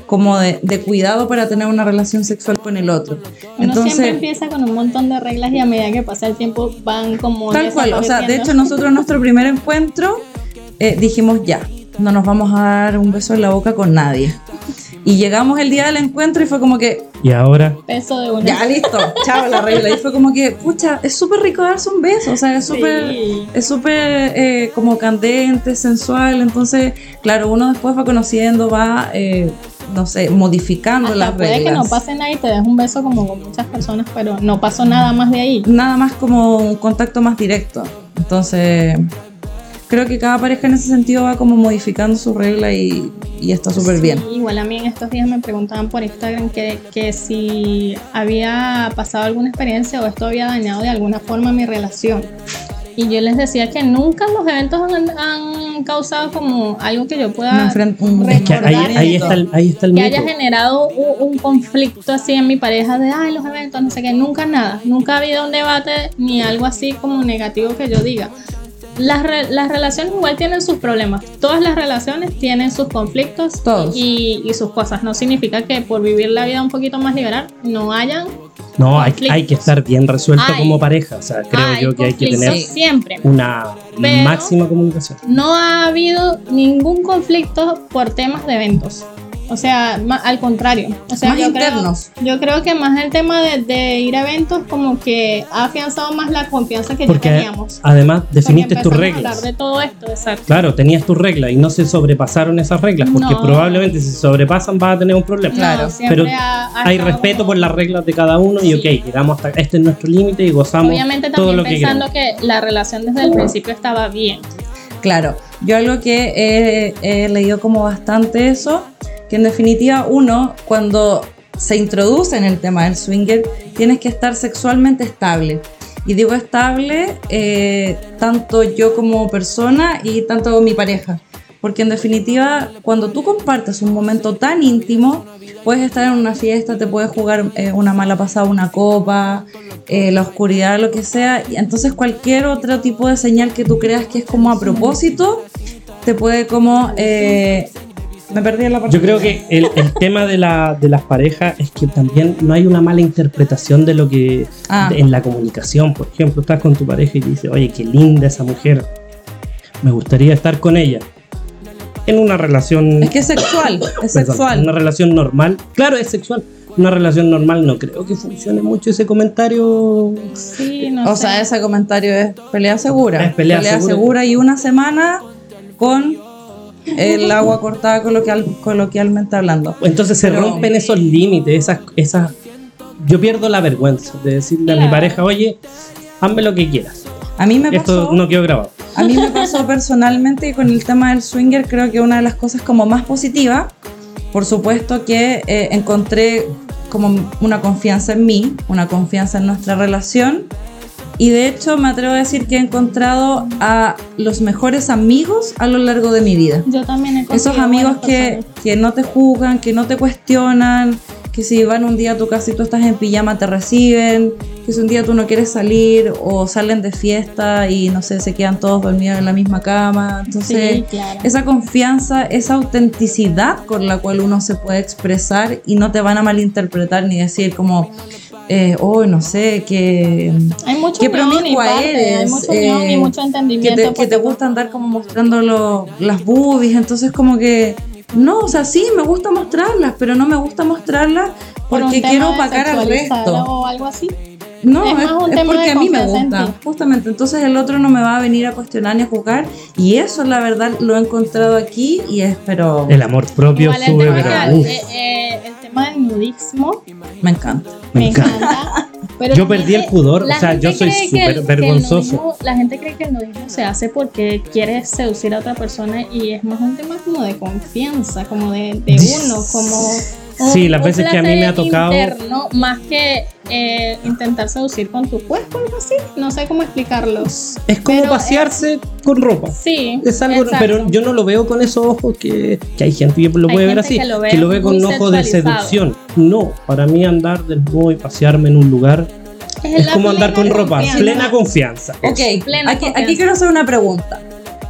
como de, de cuidado para tener una relación sexual con el otro. Uno siempre Entonces, empieza con un montón de reglas y a medida que pasa el tiempo van como Tal cual, o sea, de hecho nosotros en nuestro primer encuentro eh, dijimos ya, no nos vamos a dar un beso en la boca con nadie. Y llegamos el día del encuentro y fue como que, Y ahora, peso de una. ya listo, chao la regla. Y fue como que, pucha, es súper rico darse un beso, o sea, es súper... Sí. Es súper eh, como candente, sensual, entonces, claro, uno después va conociendo, va, eh, no sé, modificando Hasta las puede reglas. que no pase nada y te des un beso como con muchas personas, pero no pasó nada más de ahí. Nada más como un contacto más directo. Entonces, creo que cada pareja en ese sentido va como modificando su regla y, y está súper bien. Igual a mí en estos días me preguntaban por Instagram que, que si había pasado alguna experiencia o esto había dañado de alguna forma mi relación. Y yo les decía que nunca los eventos han, han causado como algo que yo pueda un- es que ahí, recordar ahí está el, ahí está el que mito. haya generado un, un conflicto así en mi pareja de, ay, los eventos, no sé qué, nunca nada, nunca ha habido un debate ni algo así como negativo que yo diga. Las, re- las relaciones igual tienen sus problemas, todas las relaciones tienen sus conflictos Todos. Y, y sus cosas, no significa que por vivir la vida un poquito más liberal no hayan No, hay, hay que estar bien resuelto Hay. como pareja. O sea, creo hay yo que hay que tener siempre. una Pero- máxima comunicación. No ha habido ningún conflicto por temas de eventos. O sea, al contrario. O sea, Más yo internos. Creo, yo creo que más el tema de, de ir a eventos como que ha afianzado más la confianza que Porque ya teníamos. además definiste tus empezamos a reglas. hablar de todo esto, exacto. Claro, tenías tus reglas y no se sobrepasaron esas reglas, porque No. probablemente si se sobrepasan vas a tener un problema. Claro, No, pero ha- ha Hay respeto como- por las reglas de cada uno y Sí. ok, llegamos hasta este es nuestro límite y gozamos Obviamente todo también lo que pensando queremos. que la relación desde el principio estaba bien. Claro, yo algo que he, he leído como bastante eso, en definitiva uno cuando se introduce en el tema del swinger tienes que estar sexualmente estable. Y digo estable eh, tanto yo como persona y tanto mi pareja. Porque en definitiva, cuando tú compartes un momento tan íntimo, puedes estar en una fiesta, te puedes jugar eh, una mala pasada, una copa, eh, la oscuridad, lo que sea. Y entonces cualquier otro tipo de señal que tú creas que es como a propósito, te puede como... me perdí en la parte. Yo creo que el, el tema de, la, de las parejas es que también no hay una mala interpretación de lo que Ah. de- en la comunicación. Por ejemplo, estás con tu pareja y dices, oye, qué linda esa mujer, me gustaría estar con ella. En una relación Es que es sexual, es Perdón, sexual. Una relación normal. Claro, es sexual. Una relación normal no creo que funcione mucho ese comentario. Sí, no O sé. sea, ese comentario es pelea segura. Es pelea segura. y una semana con el agua cortada coloquial, coloquialmente hablando. Entonces se Pero- rompen esos límites, esas, esas. Yo pierdo la vergüenza de decirle a mi pareja, oye, hazme lo que quieras. A mí me Esto pasó, no quedó grabado. a mí me pasó personalmente y con el tema del swinger creo que una de las cosas como más positivas, por supuesto que eh, encontré como una confianza en mí, una confianza en nuestra relación y de hecho me atrevo a decir que he encontrado a los mejores amigos a lo largo de mi vida. Yo también he Esos amigos que, que no te juzgan, que no te cuestionan, que si van un día a tu casa y tú estás en pijama te reciben, que si un día tú no quieres salir o salen de fiesta y no sé, se quedan todos dormidos en la misma cama. Entonces, Sí, claro. esa confianza, esa autenticidad con la cual uno se puede expresar y no te van a malinterpretar ni decir como, eh, oh, no sé, que, Hay mucho y promiscua parte, hay eres, mucho unión eh, y mucho que entendimiento. te, que te gusta andar como mostrando lo- las boobies. Entonces, como que, no, o sea, sí, me gusta mostrarlas, pero no me gusta mostrarlas por porque tema quiero opacar al resto. O algo así. No, Es es, más un es tema porque de a mí me confianza en gusta, ti. justamente. Entonces el otro no me va a venir a cuestionar ni a juzgar. Y eso, la verdad, lo he encontrado aquí y espero. El amor propio Igual el sube, tema, pero eh, eh, el tema del nudismo Me encanta. me me encanta. pero Yo perdí el pudor, o sea, yo soy súper el- el vergonzoso. nudismo- La gente cree que el nudismo se hace porque quiere seducir a otra persona y es más un tema como de confianza, como de, de uno, como... un- Sí, las un veces que a mí me ha tocado- interno, más que eh, intentar seducir con tu cuerpo, algo así. No sé cómo explicarlos. Es como Pero pasearse con ropa. Sí. Es algo, exacto. pero yo no lo veo con esos ojos que, que hay gente que lo Hay puede ver así, que lo ve que lo ve con muy ojos de seducción. No, para mí andar desnudo y pasearme en un lugar es como andar con ropa, confianza. plena confianza. Ok, Plena aquí, confianza. aquí quiero hacer una pregunta.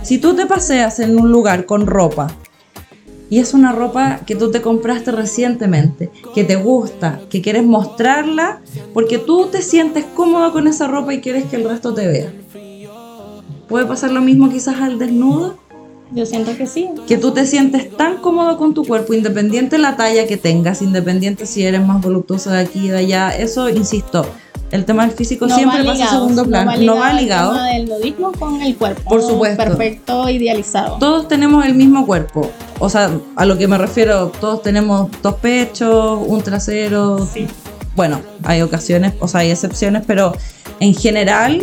Si tú te paseas en un lugar con ropa y es una ropa que tú te compraste recientemente, que te gusta, que quieres mostrarla, porque tú te sientes cómodo con esa ropa y quieres que el resto te vea. ¿Puede pasar lo mismo quizás al desnudo? Yo siento que sí. que tú te sientes tan cómodo con tu cuerpo, independiente la talla que tengas, independiente si eres más voluptuosa de aquí y de allá, eso, insisto, el tema del físico No siempre pasa a segundo plano, no va el ligado. tema del nudismo con el cuerpo. Por supuesto. Perfecto, idealizado. Todos tenemos el mismo cuerpo, o sea, a lo que me refiero, todos tenemos dos pechos, un trasero, bueno, hay ocasiones, o sea, hay excepciones, pero en general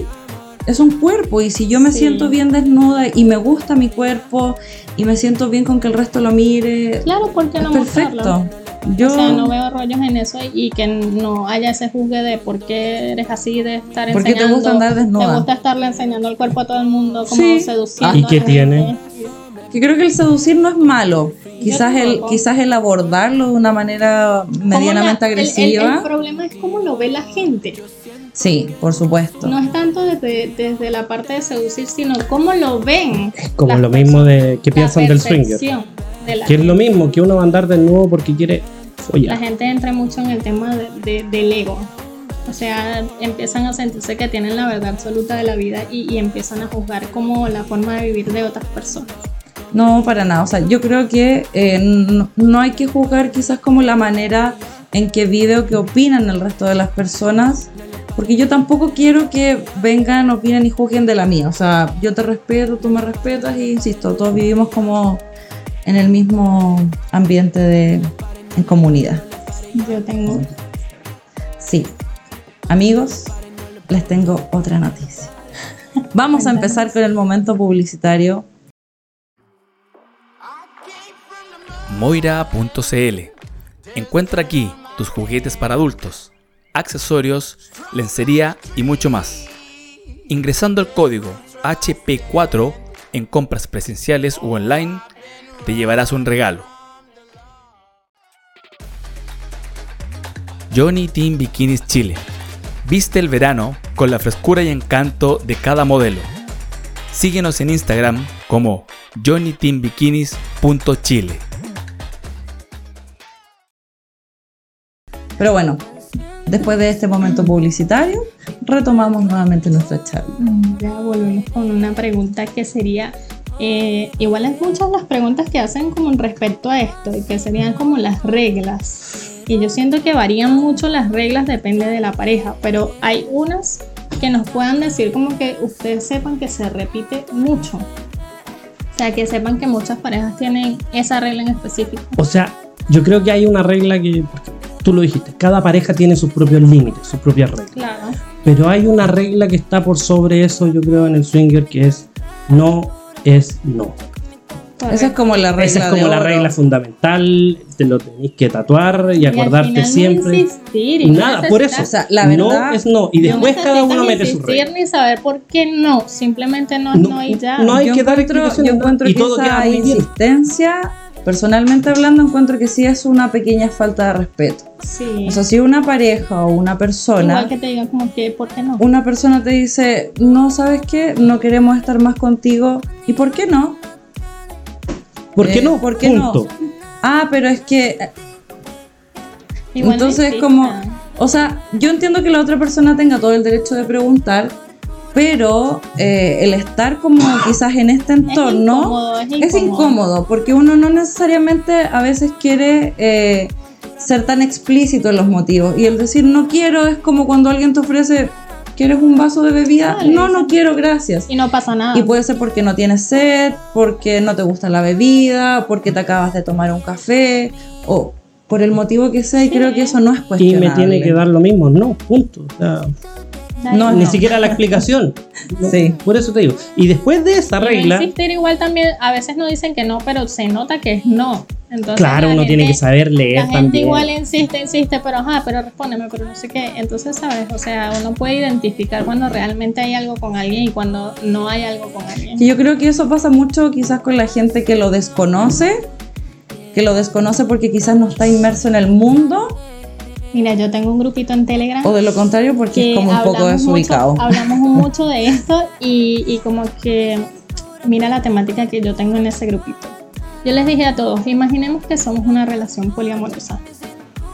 es un cuerpo y si yo me Sí. siento bien desnuda y me gusta mi cuerpo y me siento bien con que el resto lo mire, Claro, ¿por qué es no mostrarlo? perfecto. Yo, O sea, no veo rollos en eso y que no haya ese juzgue de por qué eres así, de estar ¿Por qué te enseñando. gusta andar desnuda? Te gusta estarle enseñando el cuerpo a todo el mundo, como Sí. seduciendo. ¿Y qué a la tiene? que creo que el seducir no es malo. Quizás el, quizás el abordarlo de una manera ¿Cómo medianamente la- el- el- agresiva. El, problema es cómo lo ve la gente. sí, por supuesto. No es tanto desde, desde la parte de seducir, sino cómo lo ven. Como las lo mismo de que la piensan del swinger. De la Que es lo mismo que uno va a andar desnudo porque quiere la follar. gente entra mucho en el tema de- de- del ego. O sea, empiezan a sentirse que tienen la verdad absoluta de la vida y, y empiezan a juzgar como la forma de vivir de otras personas. No, para nada. O sea, yo creo que eh, no, no hay que juzgar quizás como la manera en que vive o que opinan el resto de las personas, porque yo tampoco quiero que vengan, opinen y juzguen de la mía. O sea, yo te respeto, tú me respetas y insisto, todos vivimos como en el mismo ambiente de en comunidad. Yo tengo Sí. Amigos, les tengo otra noticia. Vamos a empezar con el momento publicitario. Moira.cl. Encuentra aquí tus juguetes para adultos, accesorios, lencería y mucho más. Ingresando el código HP4 en compras presenciales u online, te llevarás un regalo. Johnny Team Bikinis Chile. Viste el verano con la frescura y encanto de cada modelo. Síguenos en Instagram como johnnyteambikinis.chile. Pero bueno, después de este momento publicitario, retomamos nuevamente nuestra charla. Mm, Ya volvemos con una pregunta que sería, eh, igual es muchas las preguntas que hacen como respecto a esto, y que serían como las reglas. Y yo siento que varían mucho las reglas, depende de la pareja, pero hay unas que nos puedan decir como que ustedes sepan que se repite mucho. O sea, que sepan que muchas parejas tienen esa regla en específico. O sea, yo creo que hay una regla que, tú lo dijiste, cada pareja tiene sus propios límites, sus propias reglas. Claro. Pero hay una regla que está por sobre eso, yo creo, en el swinger, que es no es no. Esa es como la regla Esa es como de la oro. regla fundamental, te lo tenéis que tatuar y Y al acordarte final no siempre. insistir y no Nada, por eso. O sea, la no verdad, es no. Y No después cada uno mete su insistir regla. ni saber por qué no, simplemente no es no, y ya. no hay yo que dar explicaciones, yo encuentro y que todo esa queda muy bien. insistencia personalmente hablando encuentro que sí es una pequeña falta de respeto. Sí. O sea, si una pareja o una persona, Igual que te digan como que, ¿por qué no? una persona te dice, no sabes qué, no queremos estar más contigo, ¿y por qué no? ¿Por qué Eh, no? ¿por qué Punto. no? Ah, pero es que Igual no Entonces, como, o sea, yo entiendo que la otra persona tenga todo el derecho de preguntar, pero eh, el estar como quizás en este Es entorno incómodo, es es incómodo, porque uno no necesariamente a veces quiere eh, ser tan explícito en los motivos. Y el decir no quiero es como cuando alguien te ofrece, ¿quieres un vaso de bebida? Dale, no, no quiero, gracias. Y no pasa nada. Y puede ser porque no tienes sed, porque no te gusta la bebida, porque te acabas de tomar un café, o por el motivo que sea, y creo que eso no es Y cuestionable. me tiene que dar lo mismo. No, punto. O sea, No, igual. ni siquiera la explicación. No, Sí. Por eso te digo. Y después de esa Y no regla, insistir igual también, a veces no dicen que no, pero se nota que es no. Entonces, claro, la uno tiene que gente- saber leer La gente también. igual insiste, insiste, pero ajá, pero respóndeme, pero no sé qué. Entonces, ¿sabes? O sea, uno puede identificar cuando realmente hay algo con alguien y cuando no hay algo con alguien. Que yo creo que eso pasa mucho quizás con la gente que lo desconoce, que lo desconoce porque quizás no está inmerso en el mundo, Mira, yo tengo un grupito en Telegram o de lo contrario porque que es como un poco desubicado. Mucho, hablamos mucho de esto y, y como que mira la temática que yo tengo en ese grupito. Yo les dije a todos, imaginemos que somos una relación poliamorosa,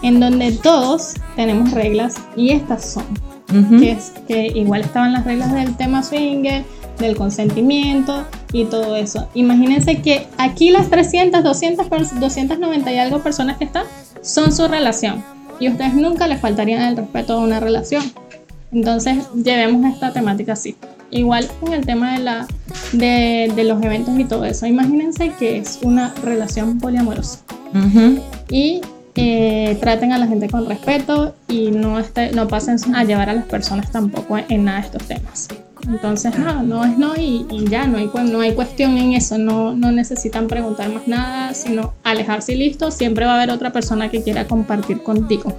en donde todos tenemos reglas y estas son, Ujú. que es que igual estaban las reglas del tema swinger, del consentimiento y todo eso. Imagínense que aquí las 300, 200, pers- 290 y algo personas que están son su relación y ustedes nunca les faltarían el respeto a una relación. Entonces llevemos esta temática así. Igual con el tema de, la, de, de los eventos y todo eso. Imagínense que es una relación poliamorosa y eh, traten a la gente con respeto y no, esté- no pasen a llevar a las personas tampoco en nada de estos temas. Entonces, no, no es no y, y ya, no hay, no hay cuestión en eso, no, no necesitan preguntar más nada, sino alejarse y listo, siempre va a haber otra persona que quiera compartir contigo.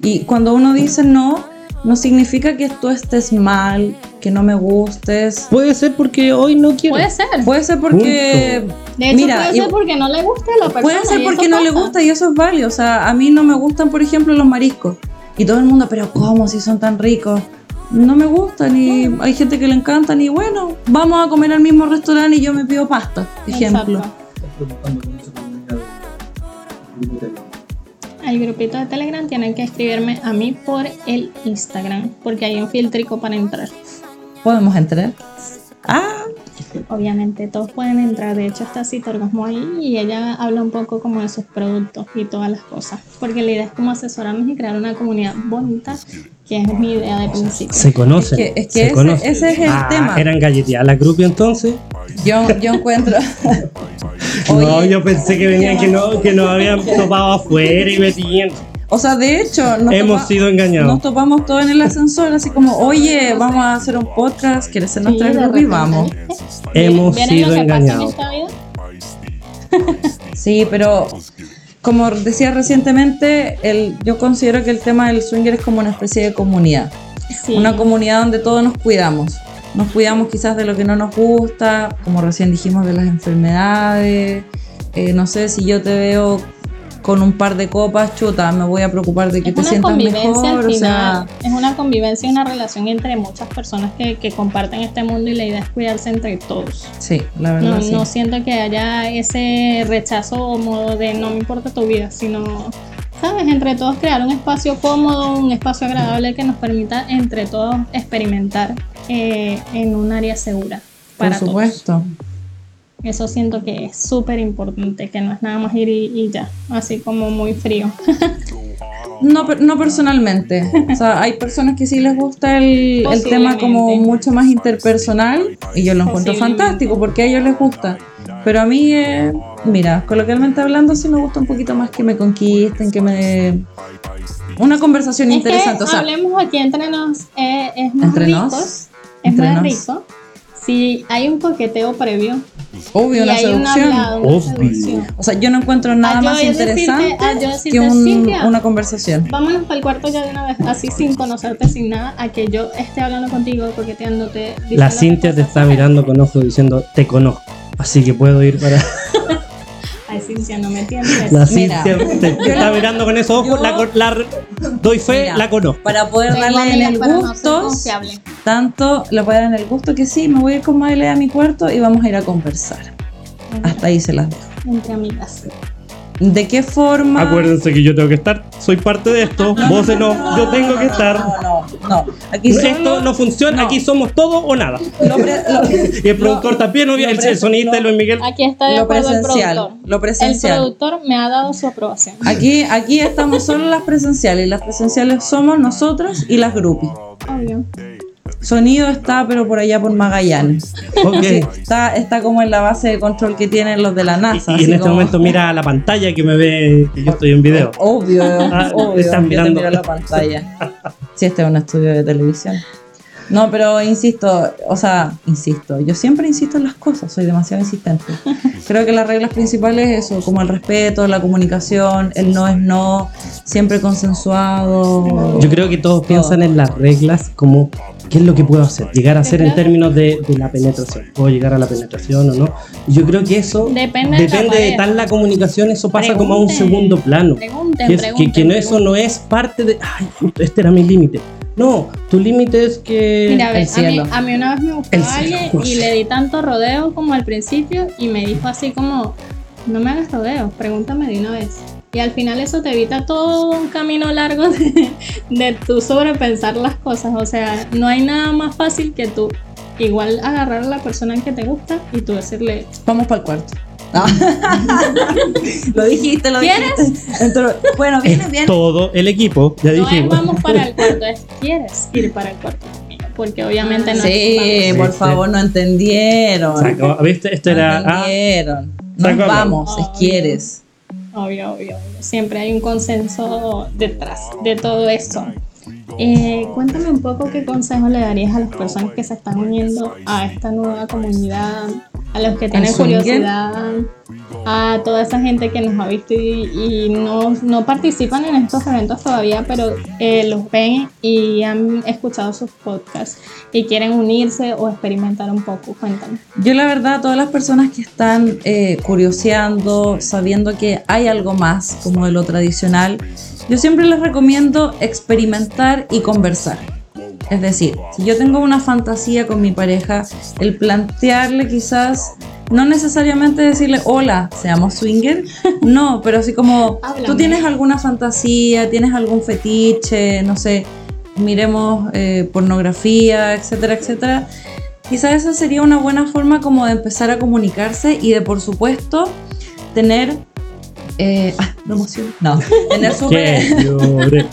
Y cuando uno dice no, no significa que tú estés mal, que no me gustes. Puede ser porque hoy no quiero. Puede ser, Puede ser porque... de hecho mira, puede ser porque no le gusta a la persona. Puede ser porque no le pasa. gusta y eso es válido. O sea, a mí no me gustan, por ejemplo, los mariscos. Y todo el mundo, pero ¿cómo si son tan ricos? No me gustan y hay gente que le encantan y bueno, vamos a comer al mismo restaurante y yo me pido pasta, ejemplo. Al grupito de Telegram tienen que escribirme a mí por el Instagram, porque hay un filtrico para entrar. ¿Podemos entrar? Ah, Obviamente todos pueden entrar, de hecho está Cita Orgasmo ahí y ella habla un poco como de sus productos y todas las cosas, porque la idea es como asesorarnos y crear una comunidad bonita, que es mi idea de principio. Se conocen. Es que- es que se ese- conocen. ese es el Ah, tema. Eran galleteadas la grupo entonces. yo, yo encuentro. no, Oye, yo pensé que venían que no, que nos habían topado afuera y metían. O sea, de hecho, nos, Hemos topa- sido engañados. nos topamos todos en el ascensor, así como, oye, vamos a hacer un podcast, ¿quieres ser nuestra Sí, grupo? Y vamos. Hemos ¿Vieron sido en engañados. vida? Sí, pero como decía recientemente, el, yo considero que el tema del swinger es como una especie de comunidad. Sí. Una comunidad donde todos nos cuidamos. Nos cuidamos quizás de lo que no nos gusta, como recién dijimos, de las enfermedades. Eh, no sé si yo te veo con un par de copas, chuta, me voy a preocupar de que es te sientas mejor. al O sea, es una convivencia y una relación entre muchas personas que, que comparten este mundo y la idea es cuidarse entre todos. sí, la verdad No, sí. no siento que haya ese rechazo o modo de no me importa tu vida, sino, ¿sabes? Entre todos crear un espacio cómodo, un espacio agradable que nos permita entre todos experimentar eh, en un área segura. Por Para todos. Eso siento que es súper importante, que no es nada más ir y, y ya, así como muy frío. No, no personalmente. O sea, hay personas que sí les gusta el, el tema como mucho más interpersonal y yo lo encuentro fantástico porque a ellos les gusta. Pero a mí, eh, mira, coloquialmente hablando, sí me gusta un poquito más que me conquisten, que me... Una conversación Es interesante. que O sea, hablemos aquí entre nos, eh, es más Entre rico, nos, es entre más nos. rico si hay un coqueteo previo obvio, un seducción. Obvio. seducción. O sea, yo no encuentro nada Ah, más decirte- interesante ah, decirte, que un- Cintia. una conversación. Vámonos para el cuarto ya de una vez, así sin conocerte, sin nada, a que yo esté hablando contigo, coqueteándote. La Cintia te está mirando con ojos diciendo, te conozco. Así que puedo ir para. Ay, Cintia, no me tientes. La Mira, Cintia te, te está mirando con esos ojos, yo- la, con- la- doy fe, Mira, la conozco. Para poder Tengo darle el gusto, tanto le voy a dar en el gusto que sí, me voy a ir con Maile a mi cuarto y vamos a ir a conversar. Hasta ahí se las dejo. Entre amigas. ¿De qué forma? Acuérdense que yo tengo que estar, soy parte de esto, vos no, yo tengo que estar. No, no, no. Aquí Esto solo no funciona, no. aquí somos todo o nada. lo, pre- lo- Y el productor también, obvio, lo el, el sonista y Luis Miguel. Aquí está de lo acuerdo el presencial. productor. Lo El presencial. productor me ha dado su aprobación. Aquí, aquí estamos solo las presenciales. y Las presenciales somos nosotros y las groupies. Obvio. Sonido está, pero por allá por Magallanes. Ok. Sí, está, está como en la base de control que tienen los de la NASA. Y, y en este como- momento mira la pantalla que me ve que yo estoy en video. Obvio, Ah, obvio. están mirando. miro la pantalla. Sí, este es un estudio de televisión. No, pero insisto, o sea, insisto, yo siempre insisto en las cosas, soy demasiado insistente. Creo que las reglas principales es eso, como el respeto, la comunicación, el no es no, siempre consensuado. Yo creo que todos piensan en las reglas como qué es lo que puedo hacer, llegar a hacer en términos de, de la penetración. ¿Puedo llegar a la penetración o no? Yo creo que eso Depende depende de tal la comunicación, eso pasa como a un Pregunten, segundo plano. Pregunten, Que, es- que- pregunten, que no, eso pregunten. no es parte de, ay, este era mi límite. No, tu límite es que... Mira, a, ver, El a, mí, cielo. a mí una vez me El alguien cielo. y le di tanto rodeo como al principio y me dijo así como, no me hagas rodeo, pregúntame de una vez. Y al final eso te evita todo un camino largo de, de tú sobrepensar las cosas. O sea, no hay nada más fácil que tú igual agarrar a la persona que te gusta y tú decirle, Vamos para el cuarto. No. lo dijiste, lo ¿Quieres? dijiste. Entró- bueno, es viene bien. todo el equipo, ya no es dijimos. vamos para el cuarto, es quieres ir para el cuarto conmigo. Porque obviamente no Sí, es por Sí, favor, no entendieron. ¿Viste? Esto No era... ah, entendieron. Se Nos acabó. vamos, es quieres. Obvio, obvio. Siempre hay un consenso detrás de todo esto. Eh, cuéntame un poco qué consejo le darías a las personas que se están uniendo a esta nueva comunidad, a los que tienen curiosidad, a toda esa gente que nos ha visto y, y no, no participan en estos eventos todavía, pero eh, los ven y han escuchado sus podcasts y quieren unirse o experimentar un poco. Cuéntame. Yo la verdad, todas las personas que están eh, curioseando, sabiendo que hay algo más como de lo tradicional, yo siempre les recomiendo experimentar y conversar. Es decir, si yo tengo una fantasía con mi pareja, el plantearle quizás, no necesariamente decirle, hola, seamos swinger, no, pero así como, Háblame. tú tienes alguna fantasía, tienes algún fetiche, no sé, miremos eh, pornografía, etcétera, etcétera. Quizás esa sería una buena forma como de empezar a comunicarse y de, por supuesto, tener... Eh, ah, me emociono. No, tener súper...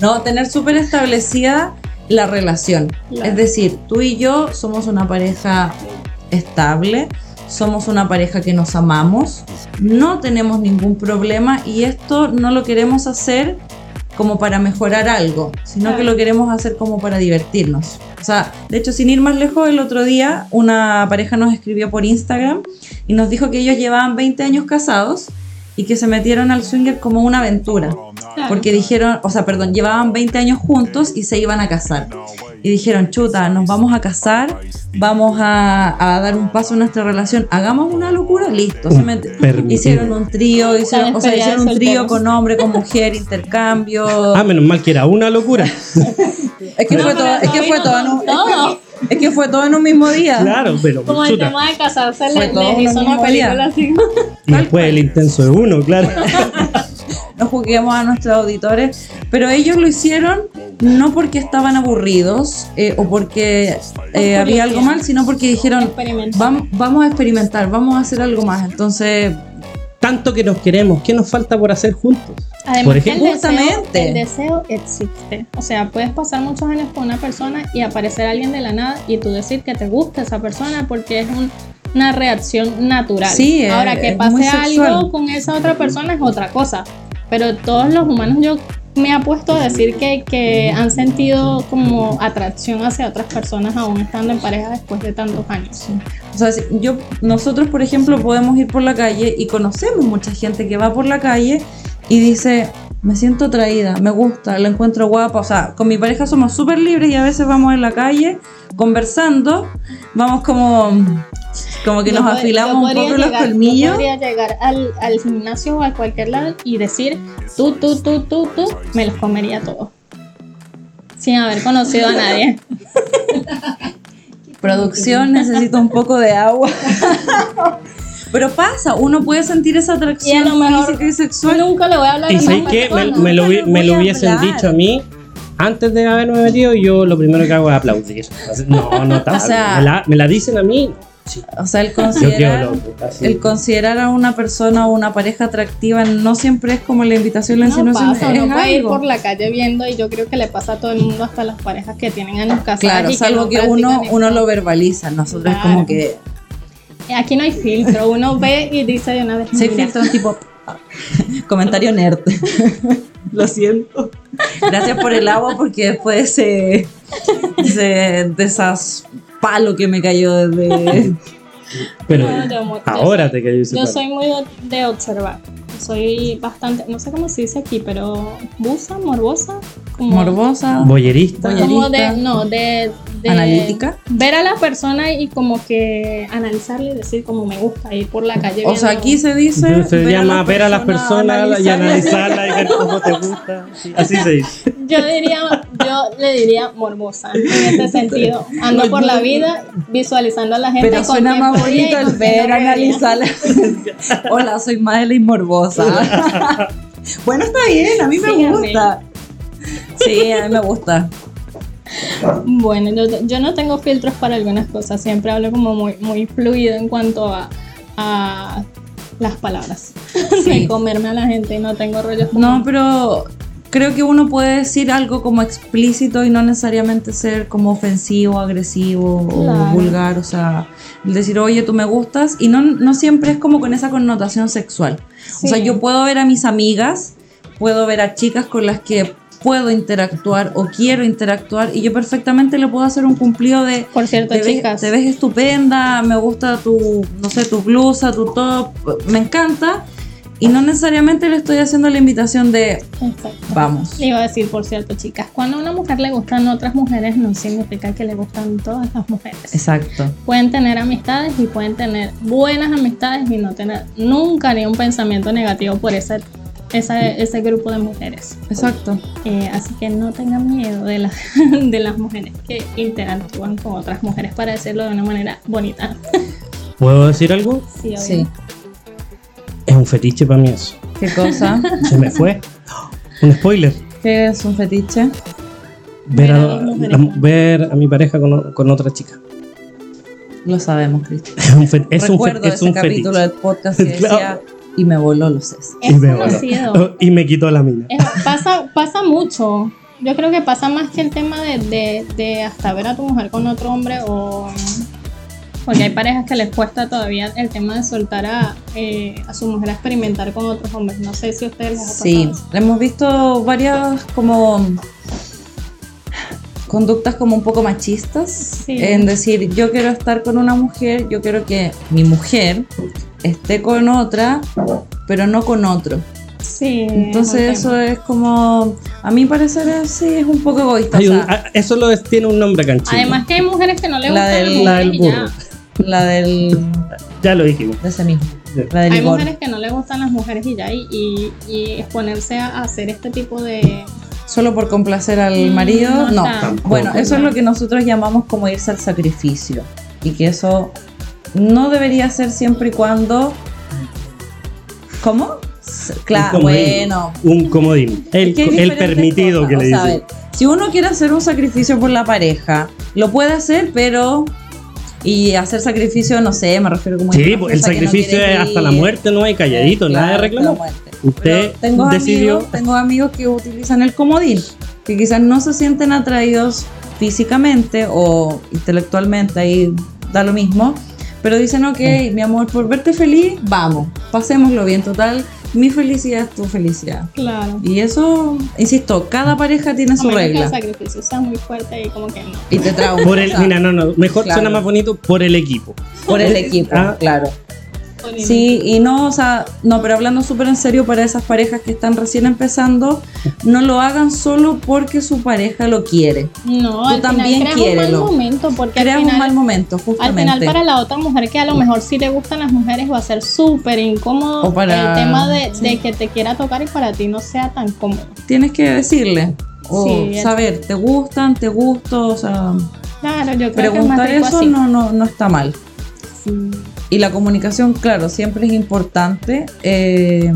No, tener súper establecida la relación. Claro. Es decir, tú y yo somos una pareja estable, somos una pareja que nos amamos, no tenemos ningún problema y esto no lo queremos hacer como para mejorar algo, sino que lo queremos hacer como para divertirnos. O sea, de hecho, sin ir más lejos, el otro día una pareja nos escribió por Instagram y nos dijo que ellos llevaban 20 años casados y que se metieron al swinger como una aventura. Porque dijeron, o sea, perdón, llevaban 20 años juntos y se iban a casar. Y dijeron, chuta, nos vamos a casar, vamos a, a dar un paso en nuestra relación, hagamos una locura, listo. Se met- Permitido. hicieron un trío, hicieron, o sea, hicieron un trío con hombre, con mujer, intercambio. Ah, menos mal que era una locura. es que No, fue todo, es que no fue un, todo. Es que fue todo en un mismo día. Claro, pero Como el chuta. tema de casarse le, en hizo un una película así. Y después el intenso de uno, claro. no juzguemos a nuestros auditores, pero ellos lo hicieron no porque estaban aburridos eh, o porque eh, había algo mal, sino porque dijeron, Experimentar. "Vam- vamos a experimentar, vamos a hacer algo más. Entonces, Tanto que nos queremos, ¿qué nos falta por hacer juntos? Además, Por ejemplo, el deseo, Justamente. el deseo existe. O sea, puedes pasar muchos años con una persona y aparecer alguien de la nada y tú decir que te gusta esa persona porque es un- una reacción natural. Sí, Ahora, que es pase algo con esa otra persona es otra cosa. Pero todos los humanos, yo me he puesto a decir que, que han sentido como atracción hacia otras personas aún estando en pareja después de tantos años. O sea, si- yo, nosotros, por ejemplo, podemos ir por la calle y conocemos mucha gente que va por la calle y dice, me siento atraída, me gusta, la encuentro guapa. O sea, con mi pareja somos súper libres y a veces vamos en la calle conversando, vamos como, como que Yo nos afilamos un poco los llegar- colmillos. Yo podría llegar al, al gimnasio o a cualquier lado y decir tú, tú, tú, tú, tú, me los comería todos. Sin haber conocido a nadie. Producción, necesito un poco de agua. Pero pasa, uno puede sentir esa Y a atracción lo mejor física y sexual. nunca le voy a hablar Y a qué? me, me lo, me lo hubiesen hablar. dicho a mí antes de haberme metido. Yo lo primero que hago es aplaudir. No, no, tal. sea- me, la, me la dicen a mí. Sí, O sea, el considerar, loco. el considerar a una persona o una pareja atractiva no siempre es como la invitación, la No insinuación. pasa, es uno puede ir por la calle viendo y yo creo que le pasa a todo el mundo, hasta las parejas que tienen años casados. Claro, y salvo no que uno, uno lo verbaliza. Nosotros Claro. como que Aquí no hay filtro, uno ve y dice de una vez. se "Mira, filtra un tipo. Comentario nerd. Lo siento. Gracias por el agua porque después ese, ese de esas palo que me cayó desde. Pero No, ahora soy- te quedo Yo soy muy de, observar. Soy bastante, no sé cómo se dice aquí, pero busa, morbosa, como Morbosa. Boyerista. Boyer- como de, no, de, de Analítica. Ver a la persona y como que analizarle y decir como me gusta ir por la calle. O sea, aquí se dice. Se ver llama la ver a las personas y analizarla. analizarla y ver cómo te gusta. Sí, Así se dice. Yo diría, yo le diría morbosa en este sentido. Ando por la vida visualizando a la gente. Pero suena más bonito el ver, analizarla. Hola, soy Madeleine Morbosa. bueno, está bien, a mí me Síganme. gusta. Sí, a mí me gusta. Bueno, yo, yo no tengo filtros para algunas cosas, siempre hablo como muy, muy fluido en cuanto a, a las palabras. Sí. De comerme a la gente y no tengo rollos como... No, pero creo que uno puede decir algo como explícito y no necesariamente ser como ofensivo, agresivo o vulgar. O sea, decir, oye, tú me gustas. Y no, no siempre es como con esa connotación sexual. O sea, yo puedo ver a mis amigas, puedo ver a chicas con las que puedo interactuar o quiero interactuar y yo perfectamente le puedo hacer un cumplido de Por cierto, te ves, chicas, te ves estupenda, me gusta tu, no sé, tu blusa, tu top, me encanta y no necesariamente le estoy haciendo la invitación de Exacto. vamos. Le iba a decir, por cierto, chicas, cuando a una mujer le gustan otras mujeres no significa que le gustan todas las mujeres. Exacto. Pueden tener amistades y pueden tener buenas amistades y no tener nunca ni un pensamiento negativo por ese, ese, ese grupo de mujeres. Exacto. Eh, así que no tengan miedo de, la- de las mujeres que interactúan con otras mujeres, para decirlo de una manera bonita. ¿Puedo decir algo? Sí, obvio. Sí. Es un fetiche para mí eso. ¿Qué cosa? Se me fue. Un spoiler. ¿Qué es un fetiche? Ver a ver a mi pareja con, con otra chica. Lo sabemos, Cristian. Es un, fe- es un, fe- Recuerdo es ese un capítulo fetiche. del podcast que decía Claro. y me voló los sesos. Y Es me voló. conocido. Y me quitó la mina. Es- pasa, pasa mucho. Yo creo que pasa más que el tema de, de, de hasta ver a tu mujer con otro hombre o... Porque hay parejas que les cuesta todavía el tema de soltar a, eh, a su mujer a experimentar con otros hombres. No sé si a ustedes les ha pasado. Sí, eso. hemos visto varias como conductas como un poco machistas Sí. en decir yo quiero estar con una mujer, yo quiero que mi mujer esté con otra, pero no con otro. Sí. Entonces eso es como, a mi parecer sí es un poco egoísta. O un- sea, eso lo es- tiene un nombre Chile. Además que hay mujeres que no le La gustan del- la del y ya. burro. La del Ya lo dijimos. de ese mismo, Sí. la del Hay mujeres que no le gustan las mujeres y ya, y, y, y exponerse a hacer este tipo de... Solo por complacer al Mm, marido, no. Bueno, eso es lo que nosotros llamamos como irse al sacrificio. Y que eso no debería ser siempre y cuando. ¿Cómo? Claro, Un bueno. Un comodín. El, el permitido cosas. que le O sea, dicen. ver, si uno quiere hacer un sacrificio por la pareja, lo puede hacer, pero. Y hacer sacrificio, no sé, me refiero como. Sí, pues el no sacrificio quiere es hasta la muerte, no hay calladito, Claro, nada de reclamo. Usted tengo decidió. amigos, tengo amigos que utilizan el comodín, que quizás no se sienten atraídos físicamente o intelectualmente, ahí da lo mismo, pero dicen, ok, mi amor, por verte feliz, vamos, pasémoslo bien, total, mi felicidad es tu felicidad. Claro. Y eso, insisto, cada pareja tiene A su menos que el regla sacrificio sea muy fuerte y como que no. y te trauma. Por el, mira, no, no, mejor Claro. suena más bonito por el equipo. por el equipo, Ah. claro. Sí, y no, o sea, no, pero hablando súper en serio para esas parejas que están recién empezando, no lo hagan solo porque su pareja lo quiere. No, Tú al también final creas un mal momento porque al final, un mal momento, al justamente. final para la otra mujer que a lo mejor sí le gustan las mujeres va a ser súper incómodo O para- el tema de, sí. de que te quiera tocar y para ti no sea tan cómodo. Tienes que decirle. O Sí, saber, ¿te gustan? ¿Te gusto? O sea, Claro, yo creo que es más preguntar rico eso así. no, no, no está mal. Sí. Y la comunicación, claro, siempre es importante, eh,